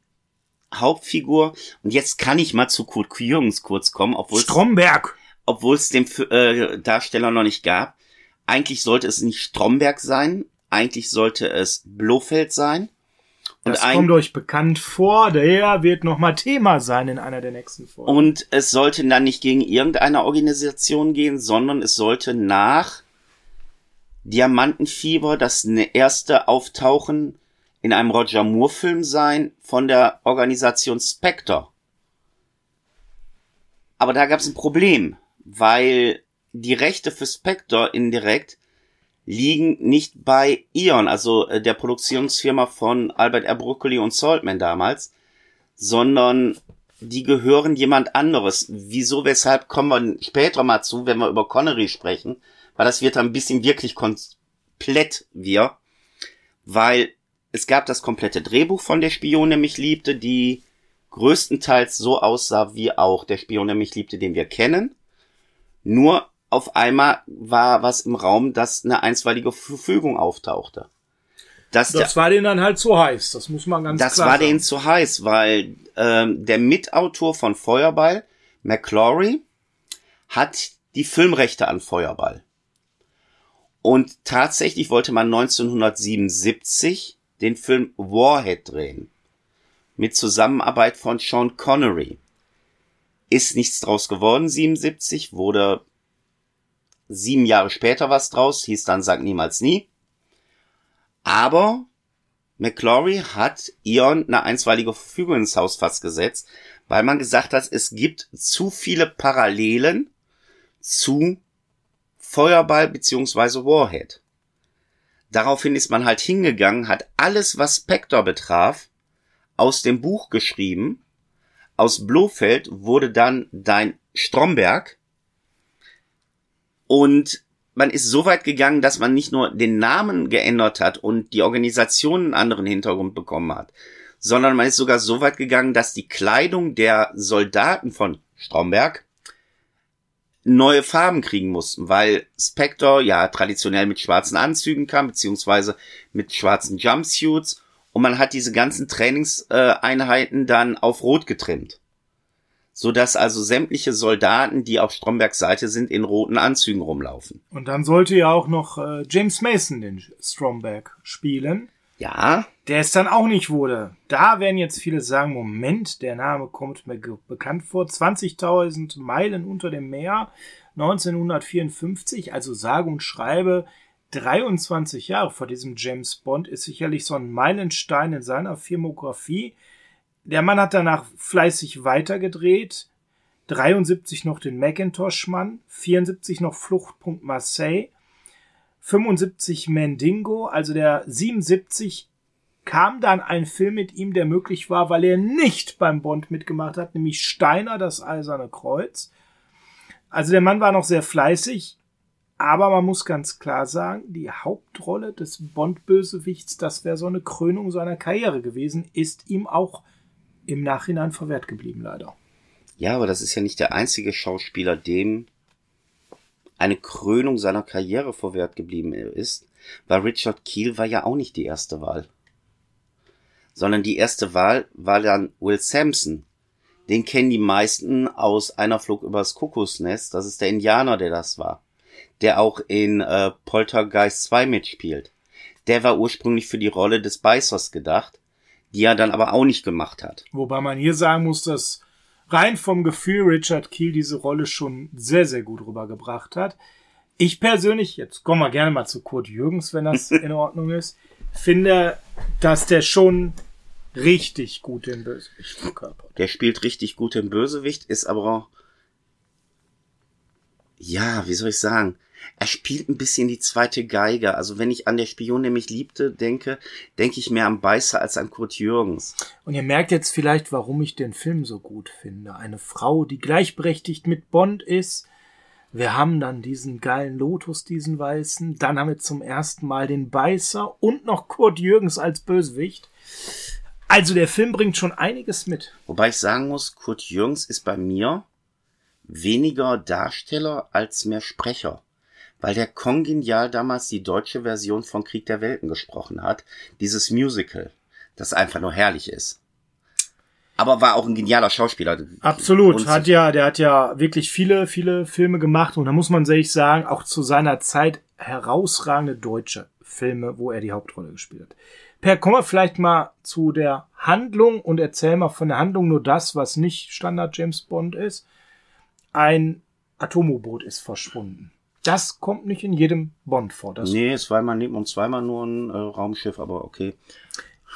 Hauptfigur, und jetzt kann ich mal zu Kurt Jürgens kurz kommen, obwohl Stromberg. obwohl es den äh, Darsteller noch nicht gab. Eigentlich sollte es nicht Stromberg sein, eigentlich sollte es Blofeld sein. Und Das ein- kommt euch bekannt vor. Der wird nochmal Thema sein in einer der nächsten Folgen. Und es sollte dann nicht gegen irgendeine Organisation gehen, sondern es sollte nach Diamantenfieber das ne- erste Auftauchen in einem Roger Moore Film sein von der Organisation Spectre. Aber da gab es ein Problem, weil die Rechte für Spectre indirekt liegen nicht bei Eon, also äh, der Produktionsfirma von Albert R. Broccoli und Saltman damals, sondern die gehören jemand anderes. Wieso, weshalb kommen wir später mal zu, wenn wir über Connery sprechen, weil das wird dann ein bisschen wirklich komplett wir, weil es gab das komplette Drehbuch von der Spion, der mich liebte, die größtenteils so aussah wie auch der Spion, der mich liebte, den wir kennen. Nur auf einmal war was im Raum, dass eine einstweilige Verfügung auftauchte. Dass der, das war denen dann halt zu heiß. Das muss man ganz das klar war sagen. denen zu heiß, weil ähm, der Mitautor von Feuerball, McClory, hat die Filmrechte an Feuerball. Und tatsächlich wollte man 1977 den Film Warhead drehen. Mit Zusammenarbeit von Sean Connery. Ist nichts draus geworden, 77, wurde sieben Jahre später was draus, hieß dann Sag niemals nie. Aber McClory hat Eon eine einstweilige Verfügung ins Haus fast gesetzt, weil man gesagt hat, es gibt zu viele Parallelen zu Feuerball beziehungsweise Warhead. Daraufhin ist man halt hingegangen, hat alles, was Spectre betraf, aus dem Buch geschrieben. Aus Blofeld wurde dann dein Stromberg. Und man ist so weit gegangen, dass man nicht nur den Namen geändert hat und die Organisation einen anderen Hintergrund bekommen hat, sondern man ist sogar so weit gegangen, dass die Kleidung der Soldaten von Stromberg, neue Farben kriegen mussten, weil Spectre ja traditionell mit schwarzen Anzügen kam, beziehungsweise mit schwarzen Jumpsuits und man hat diese ganzen Trainingseinheiten dann auf Rot getrimmt. So dass also sämtliche Soldaten, die auf Strombergs Seite sind, in roten Anzügen rumlaufen. Und dann sollte ja auch noch äh, James Mason den Stromberg spielen. Ja. Der es dann auch nicht wurde. Da werden jetzt viele sagen, Moment, der Name kommt mir bekannt vor. 20.000 Meilen unter dem Meer, 1954, also sage und schreibe 23 Jahre vor diesem James Bond, ist sicherlich so ein Meilenstein in seiner Filmografie. Der Mann hat danach fleißig weitergedreht. 73 noch den Macintosh-Mann, 74 noch Fluchtpunkt Marseille, 75 Mandingo, also der 77 kam dann ein Film mit ihm, der möglich war, weil er nicht beim Bond mitgemacht hat, nämlich Steiner, das Eiserne Kreuz. Also der Mann war noch sehr fleißig, aber man muss ganz klar sagen, die Hauptrolle des Bond-Bösewichts, das wäre so eine Krönung seiner Karriere gewesen, ist ihm auch im Nachhinein verwehrt geblieben, leider. Ja, aber das ist ja nicht der einzige Schauspieler, dem eine Krönung seiner Karriere verwehrt geblieben ist, weil Richard Keel war ja auch nicht die erste Wahl. Sondern die erste Wahl war dann Will Sampson. Den kennen die meisten aus einer Flug übers Kuckucksnest. Das ist der Indianer, der das war. Der auch in äh, Poltergeist 2 mitspielt. Der war ursprünglich für die Rolle des Beißers gedacht, die er dann aber auch nicht gemacht hat. Wobei man hier sagen muss, dass rein vom Gefühl Richard Keel diese Rolle schon sehr, sehr gut rübergebracht hat. Ich persönlich, jetzt kommen wir gerne mal zu Kurt Jürgens, wenn das *laughs* in Ordnung ist, finde, dass der schon richtig gut den Bösewicht verkörpert. Der spielt richtig gut den Bösewicht, ist aber, ja, wie soll ich sagen, er spielt ein bisschen die zweite Geige. Also wenn ich an der Spion, der mich liebte, denke, denke ich mehr an Beißer als an Kurt Jürgens. Und ihr merkt jetzt vielleicht, warum ich den Film so gut finde. Eine Frau, die gleichberechtigt mit Bond ist. Wir haben dann diesen geilen Lotus, diesen weißen. Dann haben wir zum ersten Mal den Beißer und noch Kurt Jürgens als Bösewicht. Also der Film bringt schon einiges mit. Wobei ich sagen muss, Kurt Jürgens ist bei mir weniger Darsteller als mehr Sprecher weil der kongenial damals die deutsche Version von Krieg der Welten gesprochen hat. Dieses Musical, das einfach nur herrlich ist. Aber war auch ein genialer Schauspieler. Absolut. Hat ja, der hat ja wirklich viele, viele Filme gemacht und da muss man sich sagen, auch zu seiner Zeit herausragende deutsche Filme, wo er die Hauptrolle gespielt hat. Per, kommen wir vielleicht mal zu der Handlung und erzähl mal von der Handlung nur das, was nicht Standard James Bond ist. Ein Atomboot ist verschwunden. Das kommt nicht in jedem Bond vor. Das nee, zweimal neben und zweimal nur ein äh, Raumschiff, aber okay.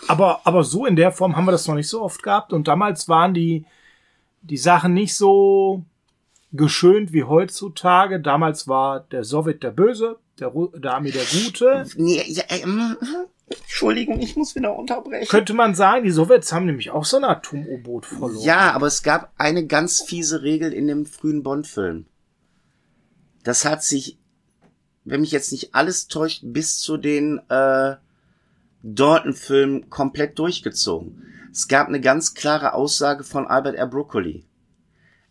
Aber, aber so in der Form haben wir das noch nicht so oft gehabt. Und damals waren die, die Sachen nicht so geschönt wie heutzutage. Damals war der Sowjet der Böse, der, der Armee der Gute. Nee, ja, ähm, Entschuldigung, ich muss wieder unterbrechen. Könnte man sagen, die Sowjets haben nämlich auch so ein Atom-U-Boot verloren. Ja, aber es gab eine ganz fiese Regel in dem frühen Bond-Film das hat sich, wenn mich jetzt nicht alles täuscht, bis zu den äh, Dalton-Filmen komplett durchgezogen. Es gab eine ganz klare Aussage von Albert R. Broccoli.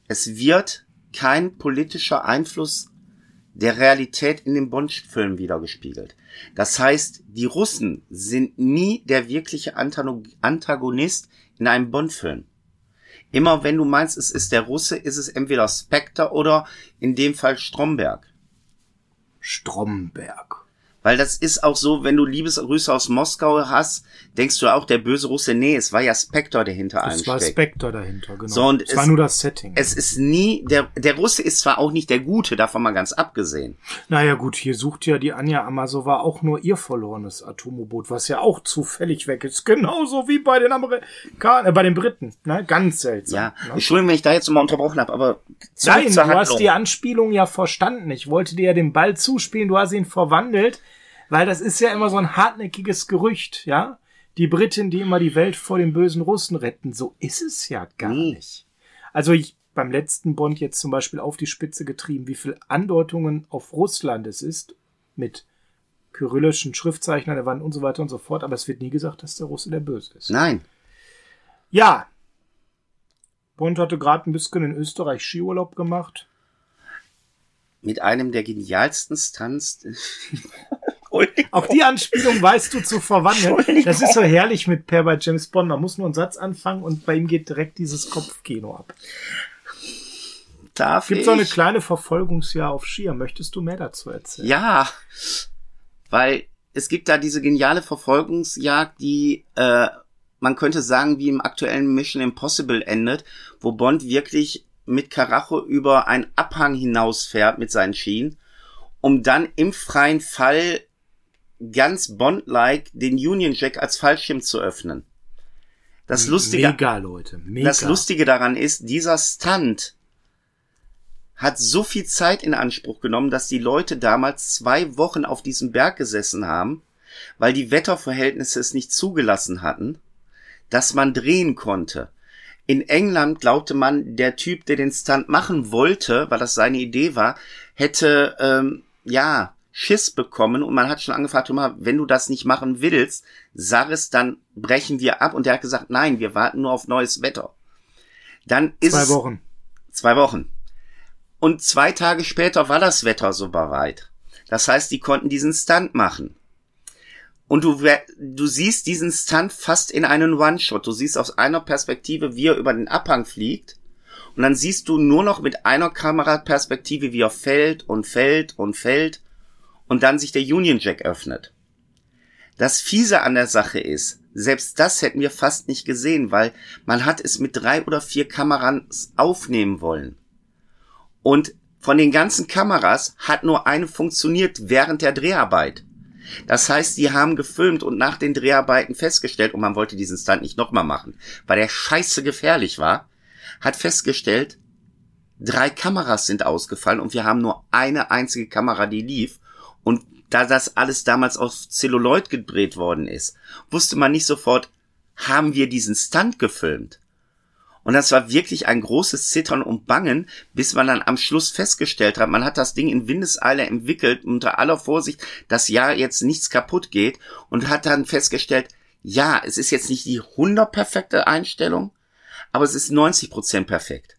Es wird kein politischer Einfluss der Realität in den Bond-Filmen wiedergespiegelt. Das heißt, die Russen sind nie der wirkliche Antagonist in einem Bond-Film. Immer wenn du meinst, es ist der Russe, ist es entweder Spectre oder in dem Fall Stromberg. Stromberg. Weil das ist auch so, wenn du Liebesgrüße aus Moskau hast, denkst du auch, der böse Russe, nee, es war ja Spectre, der hinter allem steckt. Es war Spectre dahinter, genau. So, und es, es war nur das Setting. Es ist nie, der, der Russe ist zwar auch nicht der Gute, davon mal ganz abgesehen. Naja gut, hier sucht ja die Anja Amazova auch nur ihr verlorenes Atomboot, was ja auch zufällig weg ist. Genauso wie bei den Amerikanern, äh, bei den Briten. Ne? Ganz seltsam. Ja, ne? Entschuldigung, wenn ich da jetzt mal unterbrochen habe, aber Nein, du hast die Anspielung ja verstanden. Ich wollte dir ja den Ball zuspielen, du hast ihn verwandelt weil das ist ja immer so ein hartnäckiges Gerücht, ja? Die Briten, die immer die Welt vor den bösen Russen retten. So ist es ja gar nee. nicht. Also ich beim letzten Bond jetzt zum Beispiel auf die Spitze getrieben, wie viel Andeutungen auf Russland es ist mit kyrillischen Schriftzeichen an der Wand und so weiter und so fort. Aber es wird nie gesagt, dass der Russe der Böse ist. Nein. Ja. Bond hatte gerade ein bisschen in Österreich Skiurlaub gemacht. Mit einem der genialsten Stunts. Auch die Anspielung weißt du zu verwandeln. Das ist so herrlich mit Per bei James Bond. Man muss nur einen Satz anfangen und bei ihm geht direkt dieses Kopfkino ab. Darf Gibt ich? so eine kleine Verfolgungsjahr auf Skier. Möchtest du mehr dazu erzählen? Ja, weil es gibt da diese geniale Verfolgungsjagd, die äh, man könnte sagen, wie im aktuellen Mission Impossible endet, wo Bond wirklich mit Karacho über einen Abhang hinausfährt mit seinen Schienen, um dann im freien Fall ganz Bond-like den Union Jack als Fallschirm zu öffnen. Das Lustige, Mega, Leute. Mega. das Lustige daran ist, dieser Stunt hat so viel Zeit in Anspruch genommen, dass die Leute damals zwei Wochen auf diesem Berg gesessen haben, weil die Wetterverhältnisse es nicht zugelassen hatten, dass man drehen konnte. In England glaubte man, der Typ, der den Stunt machen wollte, weil das seine Idee war, hätte ähm, ja Schiss bekommen und man hat schon angefragt, mal, wenn du das nicht machen willst, sag es, dann brechen wir ab. Und der hat gesagt, nein, wir warten nur auf neues Wetter. Dann ist Zwei Wochen. zwei Wochen. Und zwei Tage später war das Wetter so bereit. Das heißt, die konnten diesen Stunt machen. Und du, du siehst diesen Stunt fast in einen One-Shot. Du siehst aus einer Perspektive, wie er über den Abhang fliegt. Und dann siehst du nur noch mit einer Kameraperspektive, wie er fällt und fällt und fällt. Und dann sich der Union Jack öffnet. Das Fiese an der Sache ist, selbst das hätten wir fast nicht gesehen, weil man hat es mit drei oder vier Kameras aufnehmen wollen. Und von den ganzen Kameras hat nur eine funktioniert während der Dreharbeit. Das heißt, die haben gefilmt und nach den Dreharbeiten festgestellt, und man wollte diesen Stunt nicht nochmal machen, weil der scheiße gefährlich war, hat festgestellt, drei Kameras sind ausgefallen und wir haben nur eine einzige Kamera, die lief. Und da das alles damals auf Celluloid gedreht worden ist, wusste man nicht sofort, haben wir diesen Stunt gefilmt? Und das war wirklich ein großes Zittern und Bangen, bis man dann am Schluss festgestellt hat, man hat das Ding in Windeseile entwickelt, unter aller Vorsicht, dass ja jetzt nichts kaputt geht und hat dann festgestellt, ja, es ist jetzt nicht die 100 perfekte Einstellung, aber es ist 90 Prozent perfekt.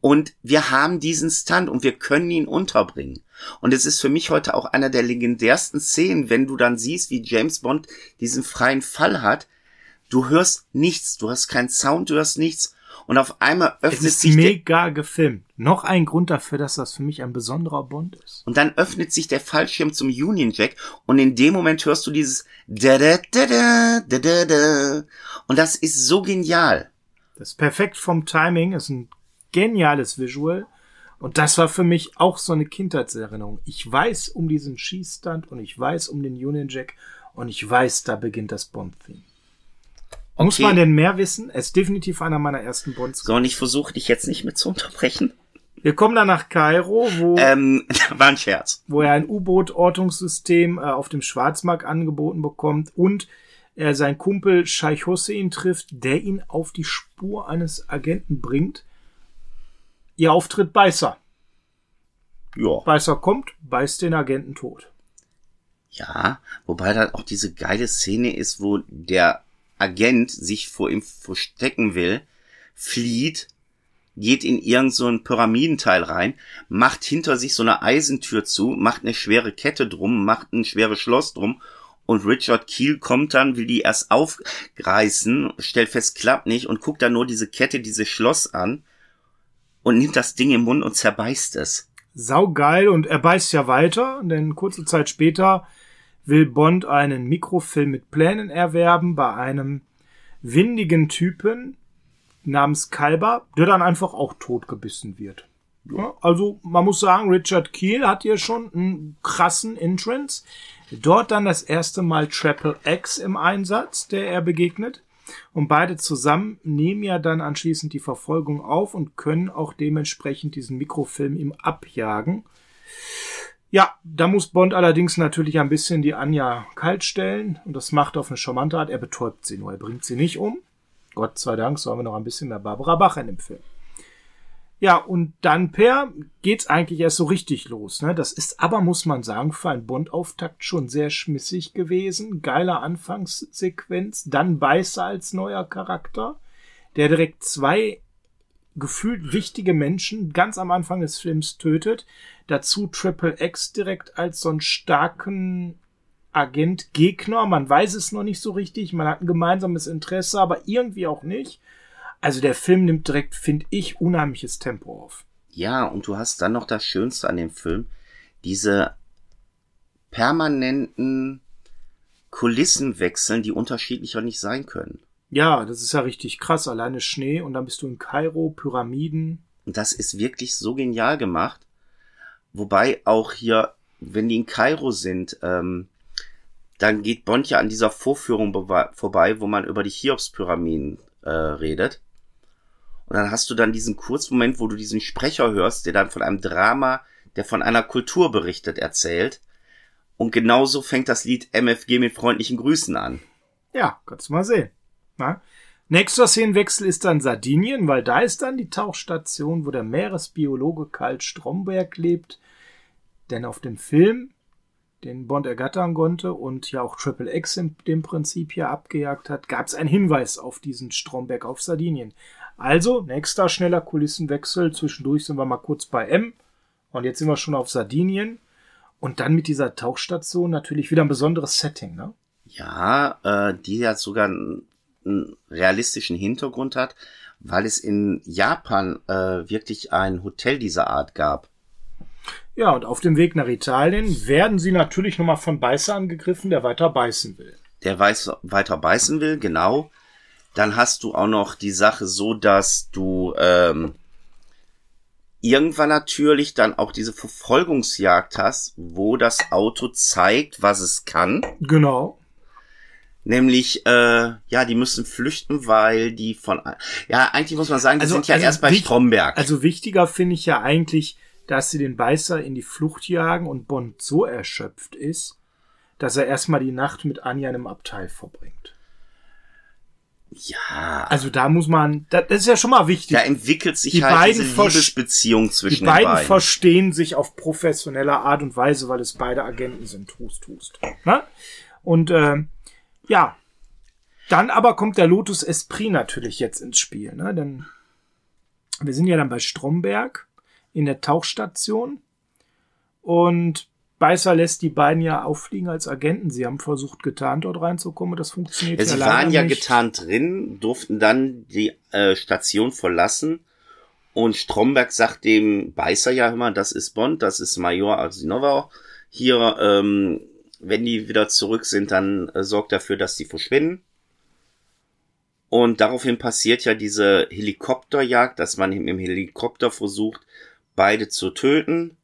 Und wir haben diesen Stunt und wir können ihn unterbringen. Und es ist für mich heute auch einer der legendärsten Szenen, wenn du dann siehst, wie James Bond diesen freien Fall hat. Du hörst nichts, du hast keinen Sound, du hörst nichts. Und auf einmal Es öffnet ist sich der, mega gefilmt. Noch ein Grund dafür, dass das für mich ein besonderer Bond ist. und dann öffnet sich der Fallschirm zum Union Jack und in dem Moment hörst du dieses da da da da da da da und das ist so genial. Das ist perfekt vom Timing, ist ein geniales Visual. Und das war für mich auch so eine Kindheitserinnerung. Ich weiß um diesen Schießstand und ich weiß um den Union Jack und ich weiß, da beginnt das Bond-Theme. Muss Okay. man denn mehr wissen? Es ist definitiv einer meiner ersten Bonds. So, und ich versuche dich jetzt nicht mehr zu unterbrechen. Wir kommen dann nach Kairo, wo, Ähm, *laughs* war ein Scherz. wo er ein U-Boot-Ortungssystem äh, auf dem Schwarzmarkt angeboten bekommt und er seinen Kumpel Scheich Hussein trifft, der ihn auf die Spur eines Agenten bringt. Ihr Auftritt Beißer. Ja. Beißer kommt, beißt den Agenten tot. Ja, wobei da auch diese geile Szene ist, wo der Agent sich vor ihm verstecken will, flieht, geht in irgend so ein Pyramidenteil rein, macht hinter sich so eine Eisentür zu, macht eine schwere Kette drum, macht ein schweres Schloss drum und Richard Keel kommt dann, will die erst aufreißen, stellt fest, klappt nicht und guckt dann nur diese Kette, dieses Schloss an und nimmt das Ding im Mund und zerbeißt es. Saugeil und er beißt ja weiter, denn kurze Zeit später will Bond einen Mikrofilm mit Plänen erwerben bei einem windigen Typen namens Kalber, der dann einfach auch totgebissen wird. Ja, also man muss sagen, Richard Keel hat hier schon einen krassen Entrance. Dort dann das erste Mal Triple X im Einsatz, der er begegnet. Und beide zusammen nehmen ja dann anschließend die Verfolgung auf und können auch dementsprechend diesen Mikrofilm ihm abjagen. Ja, da muss Bond allerdings natürlich ein bisschen die Anja kalt stellen und das macht auf eine charmante Art. Er betäubt sie nur, er bringt sie nicht um. Gott sei Dank, so haben wir noch ein bisschen mehr Barbara Bach in dem Film. Ja, und dann, Per, geht's eigentlich erst so richtig los. Ne? Das ist aber, muss man sagen, für einen Bond-Auftakt schon sehr schmissig gewesen. Geiler Anfangssequenz, dann Beißer als neuer Charakter, der direkt zwei gefühlt wichtige Menschen ganz am Anfang des Films tötet. Dazu Triple X direkt als so einen starken Agent Gegner. Man weiß es noch nicht so richtig. Man hat ein gemeinsames Interesse, aber irgendwie auch nicht. Also der Film nimmt direkt, finde ich, unheimliches Tempo auf. Ja, und du hast dann noch das Schönste an dem Film. Diese permanenten Kulissenwechseln, die unterschiedlicher nicht sein können. Ja, das ist ja richtig krass. Alleine Schnee und dann bist du in Kairo, Pyramiden. Das ist wirklich so genial gemacht. Wobei auch hier, wenn die in Kairo sind, ähm, dann geht Bond ja an dieser Vorführung vorbei, wo man über die Cheops-Pyramiden äh, redet. Und dann hast du dann diesen Kurzmoment, wo du diesen Sprecher hörst, der dann von einem Drama, der von einer Kultur berichtet, erzählt. Und genauso fängt das Lied MFG mit freundlichen Grüßen an. Ja, kannst du mal sehen. Na? Nächster Szenenwechsel ist dann Sardinien, weil da ist dann die Tauchstation, wo der Meeresbiologe Karl Stromberg lebt. Denn auf dem Film, den Bond ergattern konnte und ja auch Triple X in dem Prinzip hier abgejagt hat, gab es einen Hinweis auf diesen Stromberg auf Sardinien. Also, nächster schneller Kulissenwechsel. Zwischendurch sind wir mal kurz bei M. Und jetzt sind wir schon auf Sardinien. Und dann mit dieser Tauchstation natürlich wieder ein besonderes Setting, ne? Ja, äh, die ja sogar einen realistischen Hintergrund hat, weil es in Japan äh, wirklich ein Hotel dieser Art gab. Ja, und auf dem Weg nach Italien werden sie natürlich nochmal von Beißer angegriffen, der weiter beißen will. Der weiß, weiter beißen will, genau. Dann hast du auch noch die Sache so, dass du ähm, irgendwann natürlich dann auch diese Verfolgungsjagd hast, wo das Auto zeigt, was es kann. Genau. Nämlich, äh, ja, die müssen flüchten, weil die von, ja, eigentlich muss man sagen, die also, sind ja also erst bei Stromberg. Also wichtiger finde ich ja eigentlich, dass sie den Beißer in die Flucht jagen und Bond so erschöpft ist, dass er erstmal die Nacht mit Anja in einem Abteil verbringt. Ja. Also da muss man, das ist ja schon mal wichtig. Da entwickelt sich die halt beiden diese Liebesbeziehung zwischen die beiden. Die beiden verstehen sich auf professionelle Art und Weise, weil es beide Agenten sind. Tust, tust. Ne? Und äh, ja, dann aber kommt der Lotus Esprit natürlich jetzt ins Spiel. Ne? Denn wir sind ja dann bei Stromberg in der Tauchstation und Beißer lässt die beiden ja auffliegen als Agenten. Sie haben versucht, getarnt dort reinzukommen, das funktioniert ja, ja Sie waren ja nicht. getarnt drin, durften dann die äh, Station verlassen und Stromberg sagt dem Beißer ja immer, das ist Bond, das ist Major Arsinova. Hier, ähm, wenn die wieder zurück sind, dann äh, sorgt dafür, dass die verschwinden. Und daraufhin passiert ja diese Helikopterjagd, dass man im Helikopter versucht, beide zu töten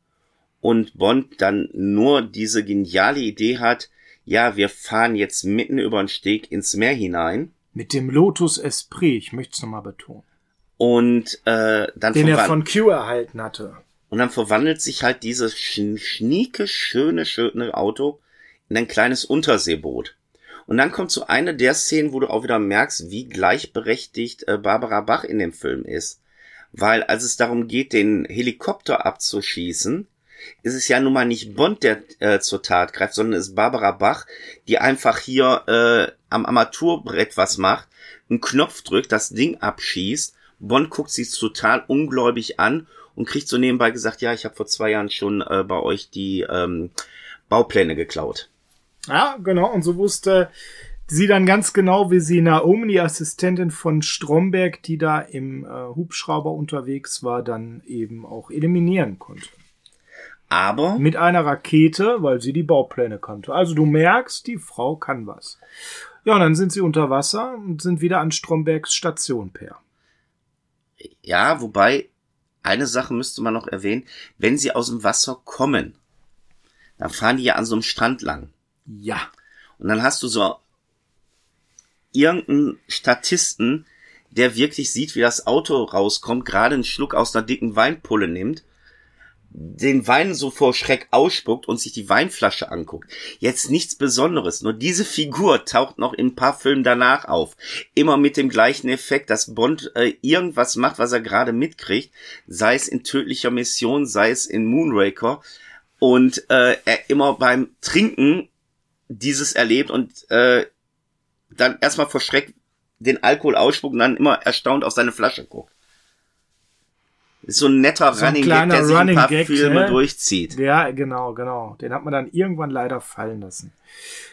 und Bond dann nur diese geniale Idee hat, ja, wir fahren jetzt mitten über den Steg ins Meer hinein. Mit dem Lotus Esprit, ich möchte es nochmal betonen. Und äh, dann den er von Q erhalten hatte. Und dann verwandelt sich halt dieses schnieke, schöne, schöne Auto in ein kleines Unterseeboot. Und dann kommt so eine der Szenen, wo du auch wieder merkst, wie gleichberechtigt äh, Barbara Bach in dem Film ist. Weil als es darum geht, den Helikopter abzuschießen, ist es ja nun mal nicht Bond, der äh, zur Tat greift, sondern es ist Barbara Bach, die einfach hier äh, am Armaturbrett was macht, einen Knopf drückt, das Ding abschießt. Bond guckt sich total ungläubig an und kriegt so nebenbei gesagt, ja, ich habe vor zwei Jahren schon äh, bei euch die ähm, Baupläne geklaut. Ja, genau. Und so wusste sie dann ganz genau, wie sie Naomi, die Assistentin von Stromberg, die da im äh, Hubschrauber unterwegs war, dann eben auch eliminieren konnte. Aber mit einer Rakete, weil sie die Baupläne kannte. Also du merkst, die Frau kann was. Ja, und dann sind sie unter Wasser und sind wieder an Strombergs Station per. Ja, wobei eine Sache müsste man noch erwähnen, wenn sie aus dem Wasser kommen, dann fahren die ja an so einem Strand lang. Ja. Und dann hast du so irgendeinen Statisten, der wirklich sieht, wie das Auto rauskommt, gerade einen Schluck aus einer dicken Weinpulle nimmt, den Wein so vor Schreck ausspuckt und sich die Weinflasche anguckt. Jetzt nichts Besonderes, nur diese Figur taucht noch in ein paar Filmen danach auf. Immer mit dem gleichen Effekt, dass Bond äh, irgendwas macht, was er gerade mitkriegt, sei es in tödlicher Mission, sei es in Moonraker, und äh, er immer beim Trinken dieses erlebt und äh, dann erstmal vor Schreck den Alkohol ausspuckt und dann immer erstaunt auf seine Flasche guckt. Ist so ein netter So ein Running Gag, der sich ein Running paar Gag, Filme ne? durchzieht. Ja, genau, genau. Den hat man dann irgendwann leider fallen lassen.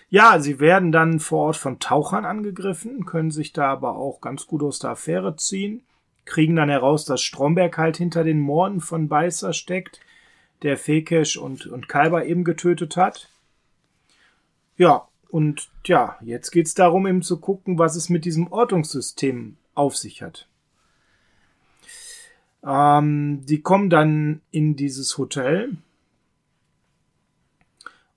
Ja, sie werden dann vor Ort von Tauchern angegriffen, können sich da aber auch ganz gut aus der Affäre ziehen, kriegen dann heraus, dass Stromberg halt hinter den Morden von Beißer steckt, der Fekesch und, und Kalber eben getötet hat. Ja, und ja, jetzt geht's darum, eben zu gucken, was es mit diesem Ortungssystem auf sich hat. Ähm, die kommen dann in dieses Hotel.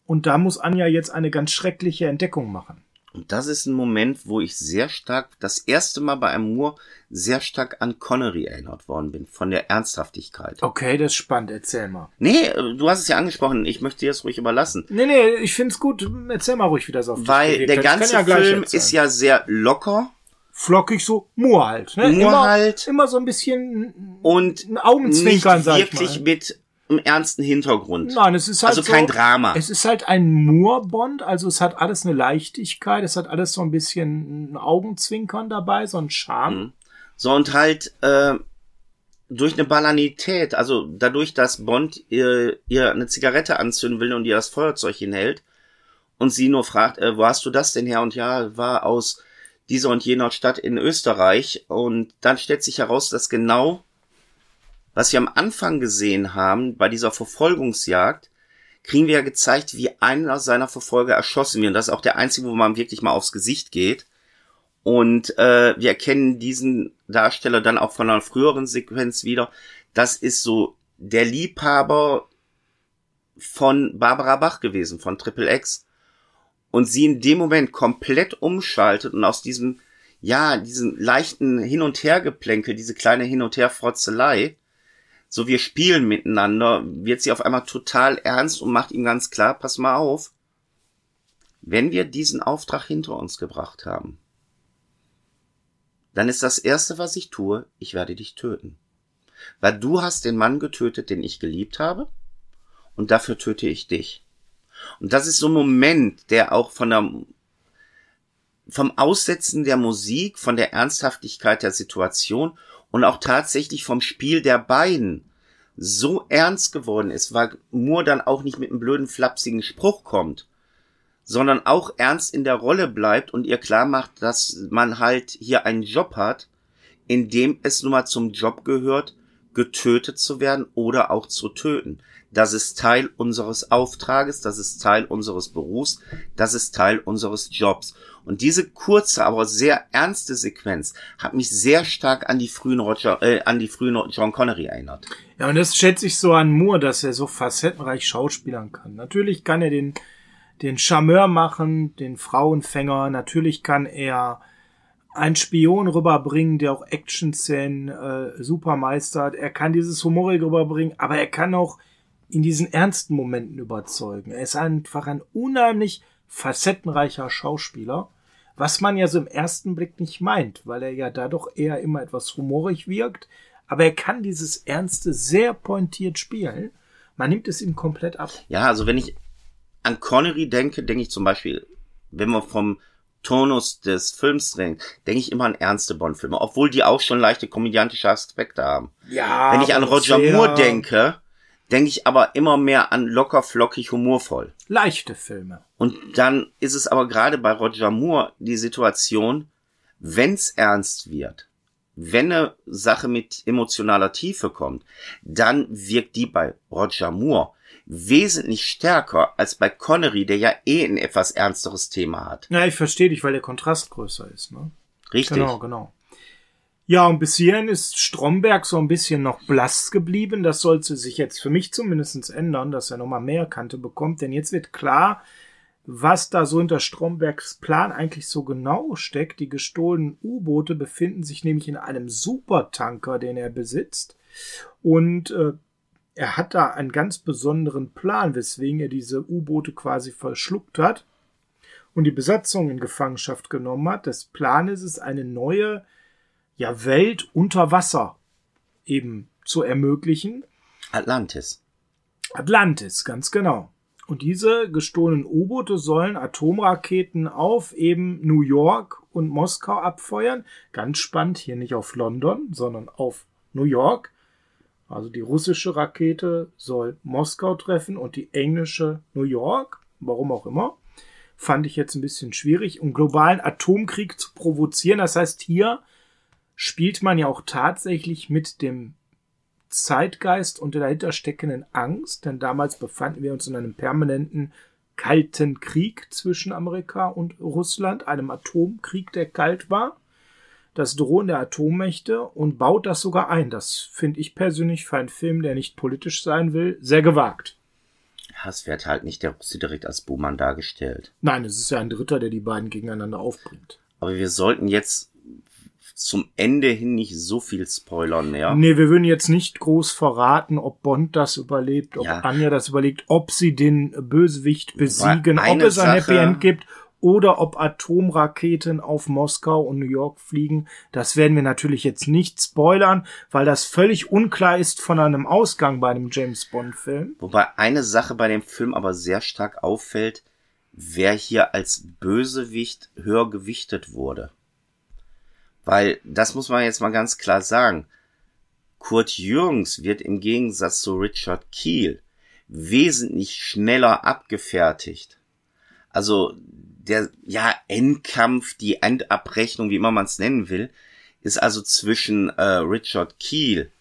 Und da muss Anja jetzt eine ganz schreckliche Entdeckung machen. Und das ist ein Moment, wo ich sehr stark, das erste Mal bei einem sehr stark an Connery erinnert worden bin, von der Ernsthaftigkeit. Okay, das ist spannend. Erzähl mal. Nee, äh, du hast es ja angesprochen, ich möchte dir das ruhig überlassen. Nee, nee, ich find's gut. Erzähl mal ruhig, wie das auf Weil der ganze ja Film erzählen. ist ja sehr locker flockig so Moor halt. Ne? Moor immer, halt. Immer so ein bisschen und ein Augenzwinkern, nicht sag ich wirklich mal. mit einem ernsten Hintergrund. Nein, es ist halt also so, kein Drama. Es ist halt ein Moor-Bond, also es hat alles eine Leichtigkeit, es hat alles so ein bisschen ein Augenzwinkern dabei, so ein Charme. Mhm. So und halt äh, durch eine Banalität, also dadurch, dass Bond ihr, ihr eine Zigarette anzünden will und ihr das Feuerzeug hinhält und sie nur fragt, äh, wo hast du das denn her? Und ja, war aus dieser und jener Stadt in Österreich. Und dann stellt sich heraus, dass genau, was wir am Anfang gesehen haben, bei dieser Verfolgungsjagd, kriegen wir ja gezeigt, wie einer seiner Verfolger erschossen wird. Und das ist auch der einzige, wo man wirklich mal aufs Gesicht geht. Und äh, wir erkennen diesen Darsteller dann auch von einer früheren Sequenz wieder. Das ist so der Liebhaber von Barbara Bach gewesen, von Triple X. Und sie in dem Moment komplett umschaltet und aus diesem, ja, diesen leichten Hin- und Hergeplänkel, diese kleine Hin- und Herfrotzelei, so wir spielen miteinander, wird sie auf einmal total ernst und macht ihm ganz klar, pass mal auf, wenn wir diesen Auftrag hinter uns gebracht haben, dann ist das erste, was ich tue, ich werde dich töten. Weil du hast den Mann getötet, den ich geliebt habe, und dafür töte ich dich. Und das ist so ein Moment, der auch von der, vom Aussetzen der Musik, von der Ernsthaftigkeit der Situation und auch tatsächlich vom Spiel der beiden so ernst geworden ist, weil Moore dann auch nicht mit einem blöden, flapsigen Spruch kommt, sondern auch ernst in der Rolle bleibt und ihr klar macht, dass man halt hier einen Job hat, in dem es nun mal zum Job gehört, getötet zu werden oder auch zu töten. Das ist Teil unseres Auftrages, das ist Teil unseres Berufs, das ist Teil unseres Jobs. Und diese kurze, aber sehr ernste Sequenz hat mich sehr stark an die frühen Roger, äh, an die frühen John Connery erinnert. Ja, und das schätze ich so an Moore, dass er so facettenreich schauspielern kann. Natürlich kann er den, den Charmeur machen, den Frauenfänger, natürlich kann er einen Spion rüberbringen, der auch Action-Szenen äh, super meistert. Er kann dieses Humorige rüberbringen, aber er kann auch in diesen ernsten Momenten überzeugen. Er ist einfach ein unheimlich facettenreicher Schauspieler, was man ja so im ersten Blick nicht meint, weil er ja dadurch eher immer etwas humorig wirkt, aber er kann dieses Ernste sehr pointiert spielen. Man nimmt es ihm komplett ab. Ja, also wenn ich an Connery denke, denke ich zum Beispiel, wenn wir vom Tonus des Films reden, denke ich immer an ernste Bond-Filme, obwohl die auch schon leichte komödiantische Aspekte haben. Ja. Wenn ich an Roger sehr Moore denke, denke ich aber immer mehr an locker, flockig, humorvoll. Leichte Filme. Und dann ist es aber gerade bei Roger Moore die Situation, wenn's ernst wird, wenn eine Sache mit emotionaler Tiefe kommt, dann wirkt die bei Roger Moore wesentlich stärker als bei Connery, der ja eh ein etwas ernsteres Thema hat. Ja, ich verstehe dich, weil der Kontrast größer ist, ne? Richtig. Genau, genau. Ja, und bis hierhin ist Stromberg so ein bisschen noch blass geblieben. Das sollte sich jetzt für mich zumindest ändern, dass er nochmal mehr Kante bekommt. Denn jetzt wird klar, was da so hinter Strombergs Plan eigentlich so genau steckt. Die gestohlenen U-Boote befinden sich nämlich in einem Supertanker, den er besitzt. Und äh, er hat da einen ganz besonderen Plan, weswegen er diese U-Boote quasi verschluckt hat und die Besatzung in Gefangenschaft genommen hat. Das Plan ist es, eine neue ja, Welt unter Wasser eben zu ermöglichen. Atlantis. Atlantis, ganz genau. Und diese gestohlenen U-Boote sollen Atomraketen auf eben New York und Moskau abfeuern. Ganz spannend, hier nicht auf London, sondern auf New York. Also die russische Rakete soll Moskau treffen und die englische New York, warum auch immer. Fand ich jetzt ein bisschen schwierig, um globalen Atomkrieg zu provozieren. Das heißt, hier spielt man ja auch tatsächlich mit dem Zeitgeist und der dahinter steckenden Angst, denn damals befanden wir uns in einem permanenten kalten Krieg zwischen Amerika und Russland, einem Atomkrieg, der kalt war, das Drohen der Atommächte und baut das sogar ein. Das finde ich persönlich für einen Film, der nicht politisch sein will, sehr gewagt. Ja, es wird halt nicht der Russe direkt als Buhmann dargestellt. Nein, es ist ja ein Dritter, der die beiden gegeneinander aufbringt. Aber wir sollten jetzt zum Ende hin nicht so viel spoilern mehr. Nee, wir würden jetzt nicht groß verraten, ob Bond das überlebt, ob Ja. Anja das überlegt, ob sie den Bösewicht besiegen, ob es ein Happy End gibt oder ob Atomraketen auf Moskau und New York fliegen. Das werden wir natürlich jetzt nicht spoilern, weil das völlig unklar ist von einem Ausgang bei einem James Bond Film. Wobei eine Sache bei dem Film aber sehr stark auffällt, wer hier als Bösewicht höher gewichtet wurde. Weil, das muss man jetzt mal ganz klar sagen, Kurt Jürgens wird im Gegensatz zu Richard Keel wesentlich schneller abgefertigt. Also der ja Endkampf, die Endabrechnung, wie immer man es nennen will, ist also zwischen äh, Richard Keel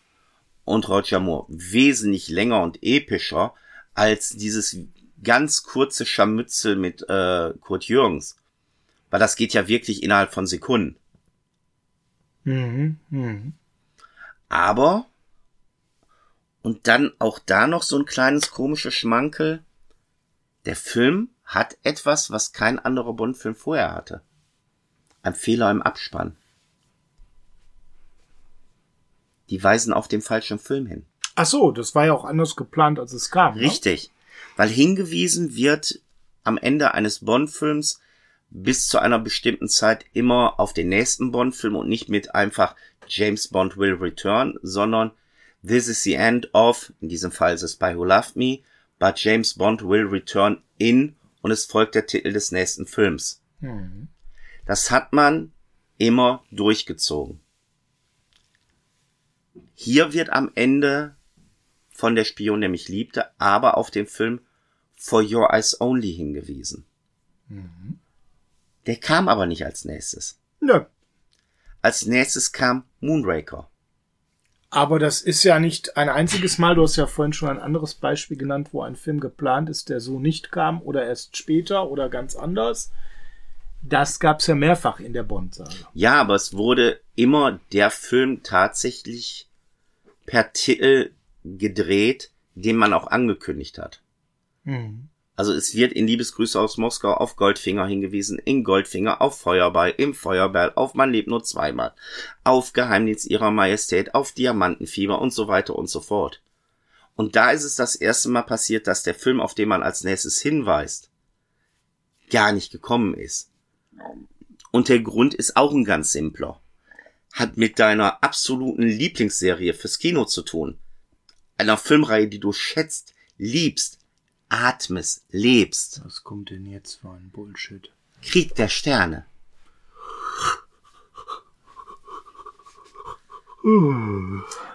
und Roger Moore wesentlich länger und epischer als dieses ganz kurze Scharmützel mit äh, Kurt Jürgens. Weil das geht ja wirklich innerhalb von Sekunden. Mhm, mhm. Aber, und dann auch da noch so ein kleines komisches Schmankel, der Film hat etwas, was kein anderer Bond-Film vorher hatte. Ein Fehler im Abspann. Die weisen auf den falschen Film hin. Ach so, das war ja auch anders geplant, als es kam. Ne? Richtig. Weil hingewiesen wird am Ende eines Bond-Films bis zu einer bestimmten Zeit immer auf den nächsten Bond-Film und nicht mit einfach James Bond will return, sondern this is the end of, in diesem Fall ist es Spy Who Loved Me, but James Bond will return in und es folgt der Titel des nächsten Films. Mhm. Das hat man immer durchgezogen. Hier wird am Ende von der Spion, der mich liebte, aber auf den Film For Your Eyes Only hingewiesen. Der kam aber nicht als nächstes. Nö. Als nächstes kam Moonraker. Aber das ist ja nicht ein einziges Mal. Du hast ja vorhin schon ein anderes Beispiel genannt, wo ein Film geplant ist, der so nicht kam oder erst später oder ganz anders. Das gab's ja mehrfach in der Bond-Sage. Ja, aber es wurde immer der Film tatsächlich per Titel gedreht, den man auch angekündigt hat. Mhm. Also es wird in Liebesgrüße aus Moskau auf Goldfinger hingewiesen, in Goldfinger auf Feuerball, im Feuerball, auf Man lebt nur zweimal, auf Geheimdienst ihrer Majestät, auf Diamantenfieber und so weiter und so fort. Und da ist es das erste Mal passiert, dass der Film, auf den man als nächstes hinweist, gar nicht gekommen ist. Und der Grund ist auch ein ganz simpler. Hat mit deiner absoluten Lieblingsserie fürs Kino zu tun. Einer Filmreihe, die du schätzt, liebst, atmest, lebst. Was kommt denn jetzt für ein Bullshit? Krieg der Sterne.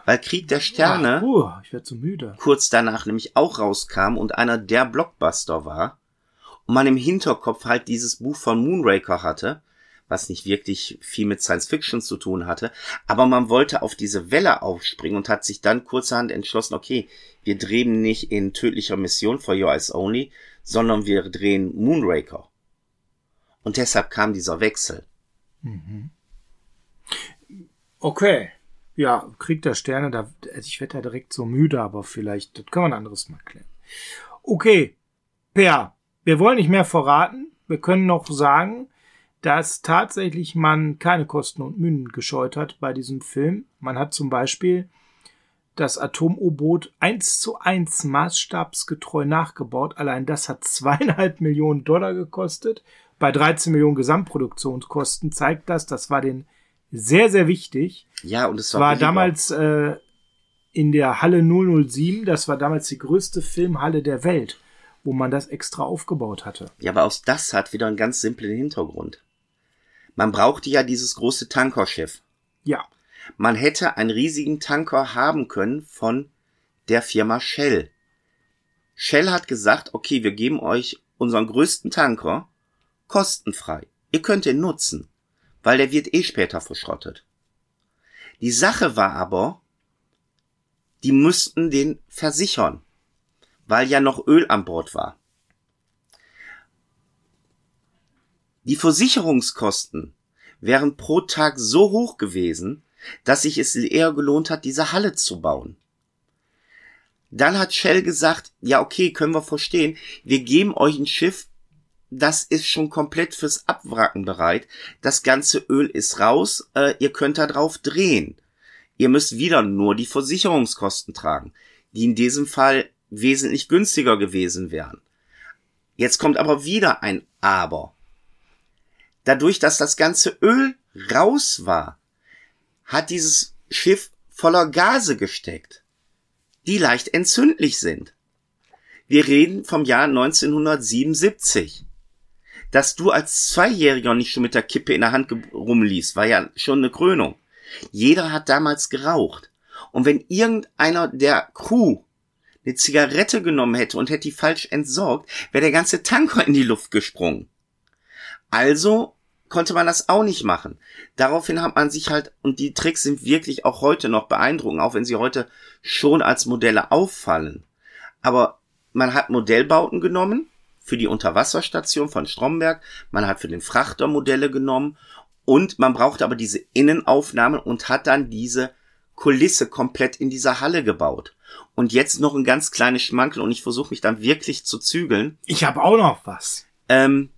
Weil Krieg der Sterne Uh, ich werde so müde. kurz danach nämlich auch rauskam und einer der Blockbuster war und man im Hinterkopf halt dieses Buch von Moonraker hatte, was nicht wirklich viel mit Science Fiction zu tun hatte, aber man wollte auf diese Welle aufspringen und hat sich dann kurzerhand entschlossen, okay, wir drehen nicht in tödlicher Mission for Your Eyes Only, sondern wir drehen Moonraker. Und deshalb kam dieser Wechsel. Okay. Ja, Krieg der Sterne, da, also ich werde da direkt so müde, aber vielleicht, das kann man anderes Mal klären. Okay, Per, wir wollen nicht mehr verraten. Wir können noch sagen, dass tatsächlich man keine Kosten und Mühen gescheut hat bei diesem Film. Man hat zum Beispiel das Atom-U-Boot eins zu eins maßstabsgetreu nachgebaut. Allein das hat zweieinhalb *laughs* Millionen Dollar gekostet. Bei 13 Millionen Gesamtproduktionskosten zeigt das, das war den sehr, sehr wichtig. Ja, und es war, war, damals äh, in der Halle 007, das war damals die größte Filmhalle der Welt, wo man das extra aufgebaut hatte. Ja, aber aus das hat wieder einen ganz simplen Hintergrund. Man brauchte ja dieses große Tankerschiff. Ja. man hätte einen riesigen Tanker haben können von der Firma Shell. Shell hat gesagt, okay, wir geben euch unseren größten Tanker kostenfrei. Ihr könnt ihn nutzen, weil der wird eh später verschrottet. Die Sache war aber, die müssten den versichern, weil ja noch Öl an Bord war. Die Versicherungskosten wären pro Tag so hoch gewesen, dass sich es eher gelohnt hat, diese Halle zu bauen. Dann hat Shell gesagt, ja okay, können wir verstehen, wir geben euch ein Schiff, das ist schon komplett fürs Abwracken bereit. Das ganze Öl ist raus, äh, ihr könnt da drauf drehen. Ihr müsst wieder nur die Versicherungskosten tragen, die in diesem Fall wesentlich günstiger gewesen wären. Jetzt kommt aber wieder ein Aber. Dadurch, dass das ganze Öl raus war, hat dieses Schiff voller Gase gesteckt, die leicht entzündlich sind. Wir reden vom Jahr 1977. Dass du als Zweijähriger nicht schon mit der Kippe in der Hand rumliefst, war ja schon eine Krönung. Jeder hat damals geraucht. Und wenn irgendeiner der Crew eine Zigarette genommen hätte und hätte die falsch entsorgt, wäre der ganze Tanker in die Luft gesprungen. Also konnte man das auch nicht machen. Daraufhin hat man sich halt, und die Tricks sind wirklich auch heute noch beeindruckend, auch wenn sie heute schon als Modelle auffallen. Aber man hat Modellbauten genommen für die Unterwasserstation von Stromberg, man hat für den Frachter Modelle genommen und man brauchte aber diese Innenaufnahmen und hat dann diese Kulisse komplett in dieser Halle gebaut. Und jetzt noch ein ganz kleines Schmankel und ich versuche mich dann wirklich zu zügeln. Ich habe auch noch was. Ähm,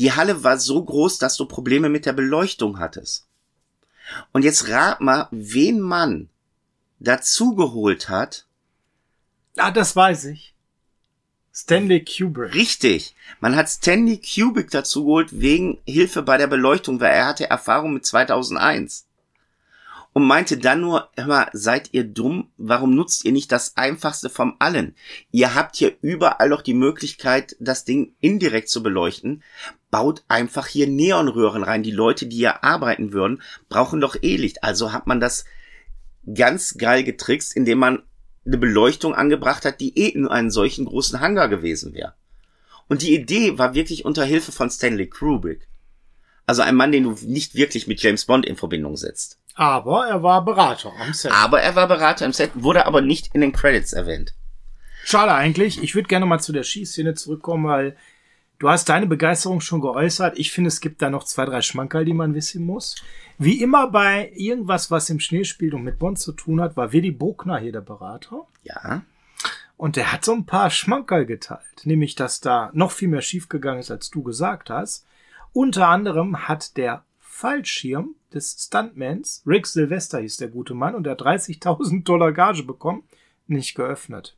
die Halle war so groß, dass du Probleme mit der Beleuchtung hattest. Und jetzt rat mal, wen man dazugeholt hat. Ah, das weiß ich. Stanley Kubrick. Richtig. Man hat Stanley Kubrick dazugeholt wegen Hilfe bei der Beleuchtung, weil er hatte Erfahrung mit 2001 und meinte dann nur, hör mal, seid ihr dumm? Warum nutzt ihr nicht das einfachste vom allen? Ihr habt hier überall noch die Möglichkeit, das Ding indirekt zu beleuchten. Baut einfach hier Neonröhren rein. Die Leute, die hier arbeiten würden, brauchen doch eh Licht. Also hat man das ganz geil getrickst, indem man eine Beleuchtung angebracht hat, die eh in einem solchen großen Hangar gewesen wäre. Und die Idee war wirklich unter Hilfe von Stanley Kubrick. Also ein Mann, den du nicht wirklich mit James Bond in Verbindung setzt. Aber er war Berater am Set. Aber er war Berater im Set, wurde aber nicht in den Credits erwähnt. Schade eigentlich. Ich würde gerne mal zu der Schießszene zurückkommen, weil du hast deine Begeisterung schon geäußert. Ich finde, es gibt da noch zwei, drei Schmankerl, die man wissen muss. Wie immer bei irgendwas, was im Schnee spielt und mit Bond zu tun hat, war Willy Bogner hier der Berater. Ja. Und der hat so ein paar Schmankerl geteilt. Nämlich, dass da noch viel mehr schiefgegangen ist, als du gesagt hast. Unter anderem hat der Fallschirm des Stuntmans, Rick Sylvester hieß der gute Mann, und er hat 30.000 Dollar Gage bekommen, nicht geöffnet.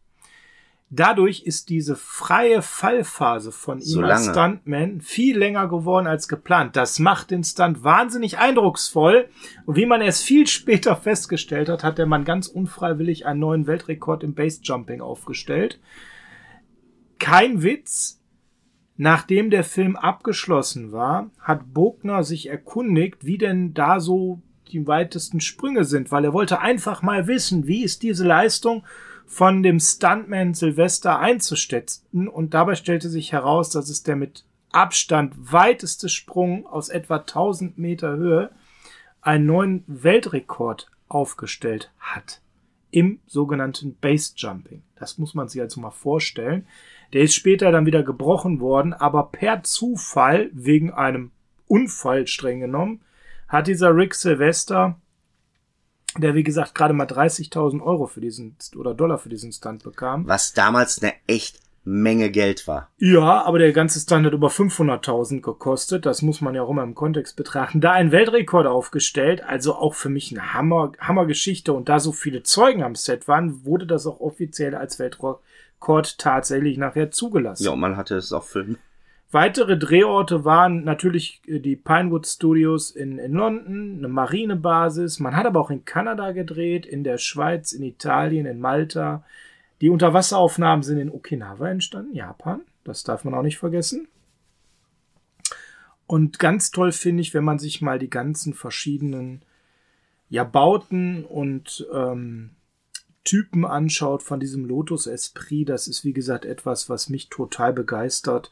Dadurch ist diese freie Fallphase von ihm So als. Stuntman viel länger geworden als geplant. Das macht den Stunt wahnsinnig eindrucksvoll. Und wie man erst viel *laughs* später festgestellt hat, hat der Mann ganz unfreiwillig einen neuen Weltrekord im Basejumping aufgestellt. Kein Witz. Nachdem der Film abgeschlossen war, hat Bogner sich erkundigt, wie denn da so die weitesten Sprünge sind, weil er wollte einfach mal wissen, wie ist diese Leistung von dem Stuntman Sylvester einzuschätzen und dabei stellte sich heraus, dass es der mit Abstand weiteste Sprung aus etwa 1000 Meter Höhe einen neuen Weltrekord aufgestellt hat im sogenannten Base Jumping. Das muss man sich also mal vorstellen. Der ist später dann wieder gebrochen worden, aber per Zufall, wegen einem Unfall streng genommen, hat dieser Rick Sylvester, der wie gesagt gerade mal 30.000 Euro für diesen oder Dollar für diesen Stunt bekam. Was damals eine echt Menge Geld war. Ja, aber der ganze Stunt hat über 500.000 gekostet. Das muss man ja auch immer im Kontext betrachten. Da ein Weltrekord aufgestellt, also auch für mich eine Hammer, Hammergeschichte. Und da so viele Zeugen am Set waren, wurde das auch offiziell als Weltrekord tatsächlich nachher zugelassen. Ja, und man hatte es auch filmen. Weitere Drehorte waren natürlich äh, die Pinewood Studios in, in London, eine Marinebasis. Man hat aber auch in Kanada gedreht, in der Schweiz, in Italien, in Malta. Die Unterwasseraufnahmen sind in Okinawa entstanden, Japan. Das darf man auch nicht vergessen. Und ganz toll finde ich, wenn man sich mal die ganzen verschiedenen ja, Bauten und ähm, Typen anschaut von diesem Lotus Esprit, das ist wie gesagt etwas, was mich total begeistert.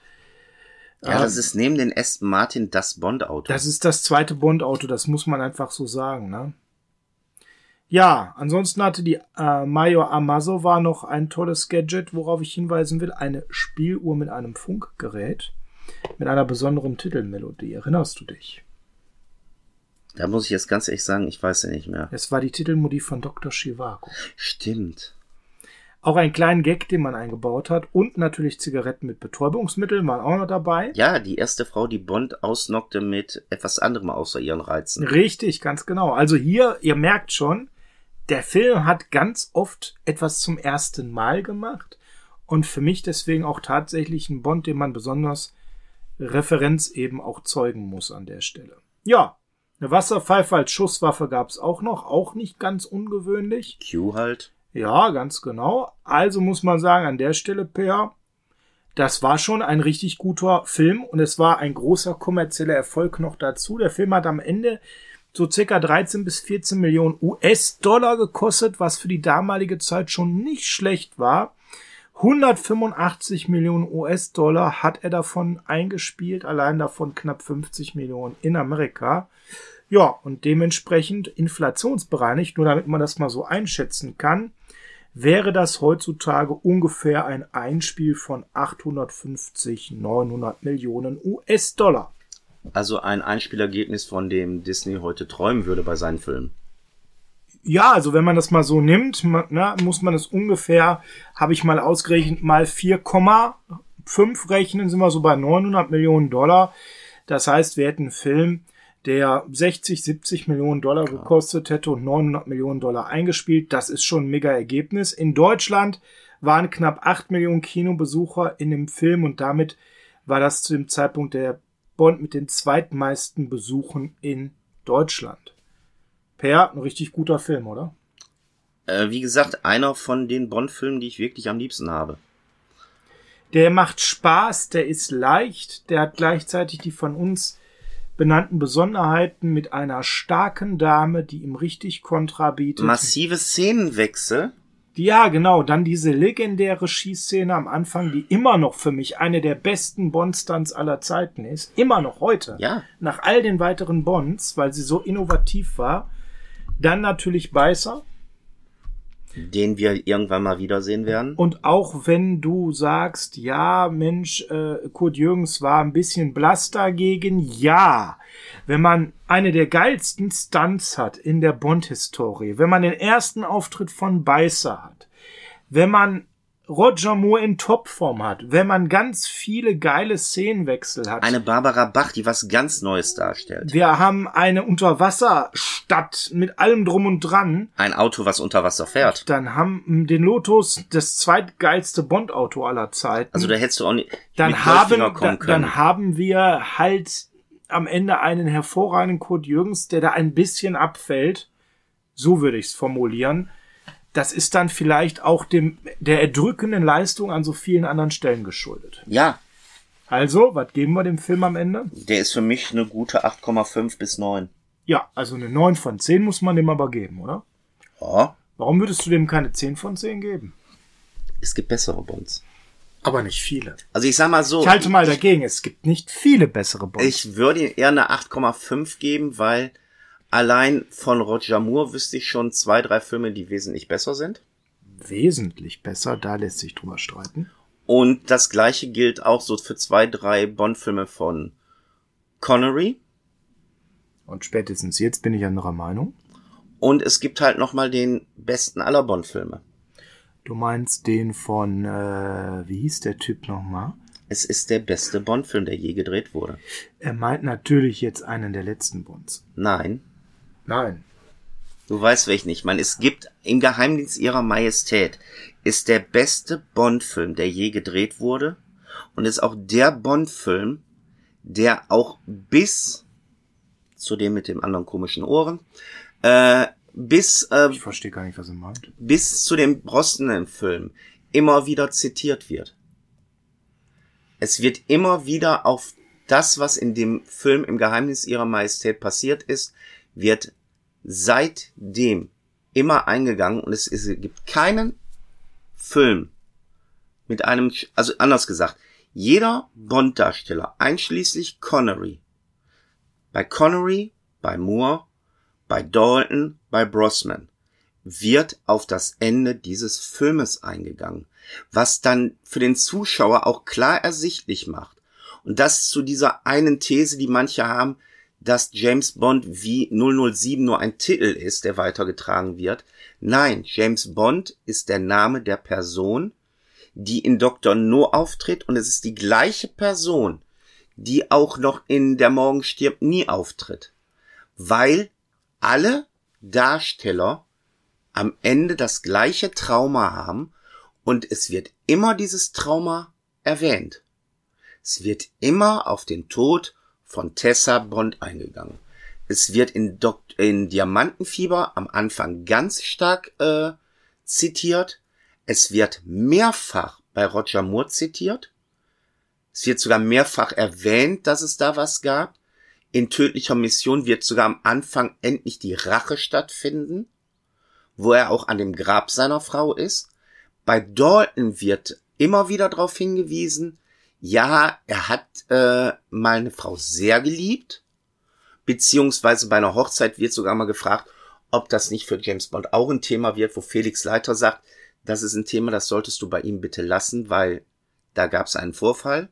Ja, das ist neben den Aston Martin das Bond-Auto. Das ist das zweite Bond-Auto, das muss man einfach so sagen, ne? Ja, ansonsten hatte die äh, Major Amazova noch ein tolles Gadget, worauf ich hinweisen will. Eine Spieluhr mit einem Funkgerät. Mit einer besonderen Titelmelodie. Erinnerst du dich? Da muss ich jetzt ganz ehrlich sagen, ich weiß ja nicht mehr. Es war die Titelmelodie von Dr. Chivago. Stimmt. Auch einen kleinen Gag, den man eingebaut hat. Und natürlich Zigaretten mit Betäubungsmitteln waren auch noch dabei. Ja, die erste Frau, die Bond ausnockte mit etwas anderem außer ihren Reizen. Richtig, ganz genau. Also hier, ihr merkt schon, der Film hat ganz oft etwas zum ersten Mal gemacht und für mich deswegen auch tatsächlich ein Bond, den man besonders Referenz eben auch zeugen muss an der Stelle. Ja, eine Wasserpfeife als Schusswaffe gab's auch noch, auch nicht ganz ungewöhnlich. Q halt. Ja, ganz genau. Also muss man sagen, an der Stelle, Per, das war schon ein richtig guter Film und es war ein großer kommerzieller Erfolg noch dazu. Der Film hat am Ende so circa 13 bis 14 Millionen US-Dollar gekostet, was für die damalige Zeit schon nicht schlecht war. 185 Millionen US-Dollar hat er davon eingespielt, allein davon knapp 50 Millionen in Amerika. Ja, und dementsprechend inflationsbereinigt, nur damit man das mal so einschätzen kann, wäre das heutzutage ungefähr ein Einspiel von 850, 900 Millionen US-Dollar. Also ein Einspielergebnis, von dem Disney heute träumen würde bei seinen Filmen. Ja, also wenn man das mal so nimmt, na, muss man es ungefähr, habe ich mal ausgerechnet, mal 4,5 rechnen, sind wir so bei 900 Millionen Dollar. Das heißt, wir hätten einen Film, der 60, 70 Millionen Dollar gekostet hätte und 900 Millionen Dollar eingespielt. Das ist schon ein mega Ergebnis. In Deutschland waren knapp 8 Millionen Kinobesucher in dem Film und damit war das zu dem Zeitpunkt der Bond mit den zweitmeisten Besuchen in Deutschland. Per, ein richtig guter Film, oder? Äh, wie gesagt, einer von den Bond-Filmen, die ich wirklich am liebsten habe. Der macht Spaß, der ist leicht, der hat gleichzeitig die von uns benannten Besonderheiten mit einer starken Dame, die ihm richtig Kontra bietet. Massive Szenenwechsel. Ja, genau. Dann diese legendäre Schießszene am Anfang, die immer noch für mich eine der besten Bond-Stunts aller Zeiten ist. Immer noch heute. Ja. Nach all den weiteren Bonds, weil sie so innovativ war. Dann natürlich Beißer. Den wir irgendwann mal wiedersehen werden. Und auch wenn du sagst, ja, Mensch, äh, Kurt Jürgens war ein bisschen blass dagegen, ja. Wenn man eine der geilsten Stunts hat in der Bond-Historie, wenn man den ersten Auftritt von Beißer hat, wenn man Roger Moore in Topform hat, wenn man ganz viele geile Szenenwechsel hat. Eine Barbara Bach, die was ganz Neues darstellt. Wir haben eine Unterwasserstadt mit allem drum und dran. Ein Auto, was unter Wasser fährt. Dann haben den Lotus das zweitgeilste Bond-Auto aller Zeiten. Also da hättest du auch nicht dann haben, da, dann haben wir halt am Ende einen hervorragenden Kurt Jürgens, der da ein bisschen abfällt. So würde ich es formulieren das ist dann vielleicht auch dem, der erdrückenden Leistung an so vielen anderen Stellen geschuldet. Ja. Also, was geben wir dem Film am Ende? Der ist für mich eine gute 8,5 bis 9. Ja, also eine 9 von 10 muss man dem aber geben, oder? Ja. Warum würdest du dem keine 10 von 10 geben? Es gibt bessere Bonds. Aber nicht viele. Also ich sag mal so. Ich halte mal dagegen, es gibt nicht viele bessere Bonds. Ich würde eher eine 8,5 geben, weil Allein von Roger Moore wüsste ich schon zwei, drei Filme, die wesentlich besser sind. Wesentlich besser, da lässt sich drüber streiten. Und das gleiche gilt auch so für zwei, drei Bond-Filme von Connery. Und spätestens jetzt bin ich anderer Meinung. Und es gibt halt noch mal den besten aller Bond-Filme. Du meinst den von, äh, wie hieß der Typ nochmal? Es ist der beste Bond-Film, der je gedreht wurde. Er meint natürlich jetzt einen der letzten Bonds. Nein. Nein. Du weißt welchen ich meine. Es gibt im Geheimdienst ihrer Majestät ist der beste Bond-Film, der je gedreht wurde. Und ist auch der Bond-Film, der auch bis zu dem mit dem anderen komischen Ohren, äh, bis, äh, ich verstehe gar nicht, was er meint. Bis zu dem Brosnan-Film immer wieder zitiert wird. Es wird immer wieder auf das, was in dem Film im Geheimnis ihrer Majestät passiert ist, wird seitdem immer eingegangen und es, es gibt keinen Film mit einem, also anders gesagt, jeder Bond-Darsteller, einschließlich Connery, bei Connery, bei Moore, bei Dalton, bei Brosman, wird auf das Ende dieses Filmes eingegangen, was dann für den Zuschauer auch klar ersichtlich macht. Und das zu dieser einen These, die manche haben, dass James Bond wie 007 nur ein Titel ist, der weitergetragen wird. Nein, James Bond ist der Name der Person, die in Dr. No auftritt und es ist die gleiche Person, die auch noch in Der Morgen stirbt nie auftritt. Weil alle Darsteller am Ende das gleiche Trauma haben und es wird immer dieses Trauma erwähnt. Es wird immer auf den Tod von Tessa Bond eingegangen. Es wird in, Dok in Diamantenfieber am Anfang ganz stark äh, zitiert. Es wird mehrfach bei Roger Moore zitiert. Es wird sogar mehrfach erwähnt, dass es da was gab. In tödlicher Mission wird sogar am Anfang endlich die Rache stattfinden, wo er auch an dem Grab seiner Frau ist. Bei Dalton wird immer wieder darauf hingewiesen, ja, er hat äh, mal eine Frau sehr geliebt, beziehungsweise bei einer Hochzeit wird sogar mal gefragt, ob das nicht für James Bond auch ein Thema wird, wo Felix Leiter sagt, das ist ein Thema, das solltest du bei ihm bitte lassen, weil da gab es einen Vorfall.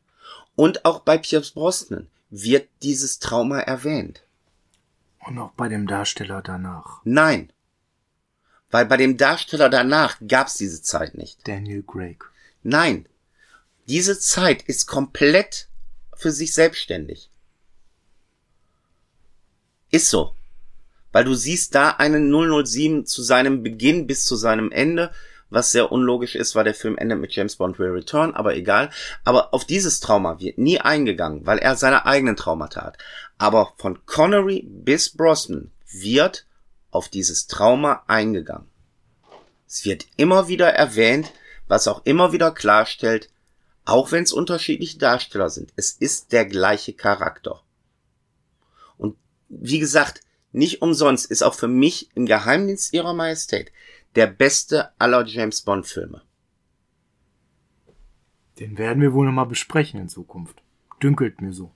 Und auch bei Pierce Brosnan wird dieses Trauma erwähnt. Und auch bei dem Darsteller danach. Nein. Weil bei dem Darsteller danach gab es diese Zeit nicht. Daniel Craig. Nein. Diese Zeit ist komplett für sich selbstständig. Ist so. Weil du siehst da einen 007 zu seinem Beginn bis zu seinem Ende, was sehr unlogisch ist, weil der Film endet mit James Bond Will Return, aber egal. Aber auf dieses Trauma wird nie eingegangen, weil er seine eigenen Traumata hat. Aber von Connery bis Brosnan wird auf dieses Trauma eingegangen. Es wird immer wieder erwähnt, was auch immer wieder klarstellt, auch wenn es unterschiedliche Darsteller sind, es ist der gleiche Charakter. Und wie gesagt, nicht umsonst ist auch für mich im Geheimdienst ihrer Majestät der beste aller James Bond Filme. Den werden wir wohl nochmal besprechen in Zukunft. Dünkelt mir so.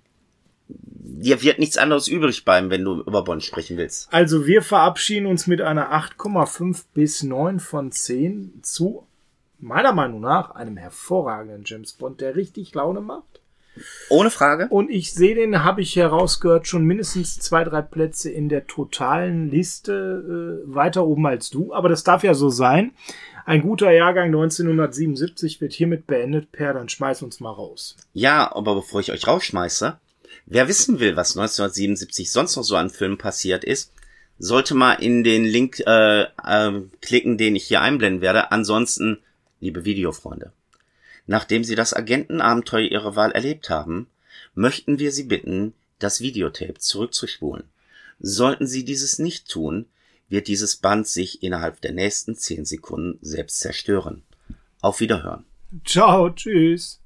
Dir wird nichts anderes übrig bleiben, wenn du über Bond sprechen willst. Also wir verabschieden uns mit einer 8,5 bis 9 von 10 zu meiner Meinung nach einem hervorragenden James Bond, der richtig Laune macht. Ohne Frage. Und ich sehe den, habe ich herausgehört, schon mindestens zwei, drei Plätze in der totalen Liste äh, weiter oben als du. Aber das darf ja so sein. Ein guter Jahrgang 1977 wird hiermit beendet. Per, dann schmeiß uns mal raus. Ja, aber bevor ich euch rausschmeiße, wer wissen will, was 1977 sonst noch so an Filmen passiert ist, sollte mal in den Link äh, äh, klicken, den ich hier einblenden werde. Ansonsten liebe Videofreunde. Nachdem Sie das Agentenabenteuer Ihrer Wahl erlebt haben, möchten wir Sie bitten, das Videotape zurückzuspulen. Sollten Sie dieses nicht tun, wird dieses Band sich innerhalb der nächsten zehn Sekunden selbst zerstören. Auf Wiederhören. Ciao, tschüss.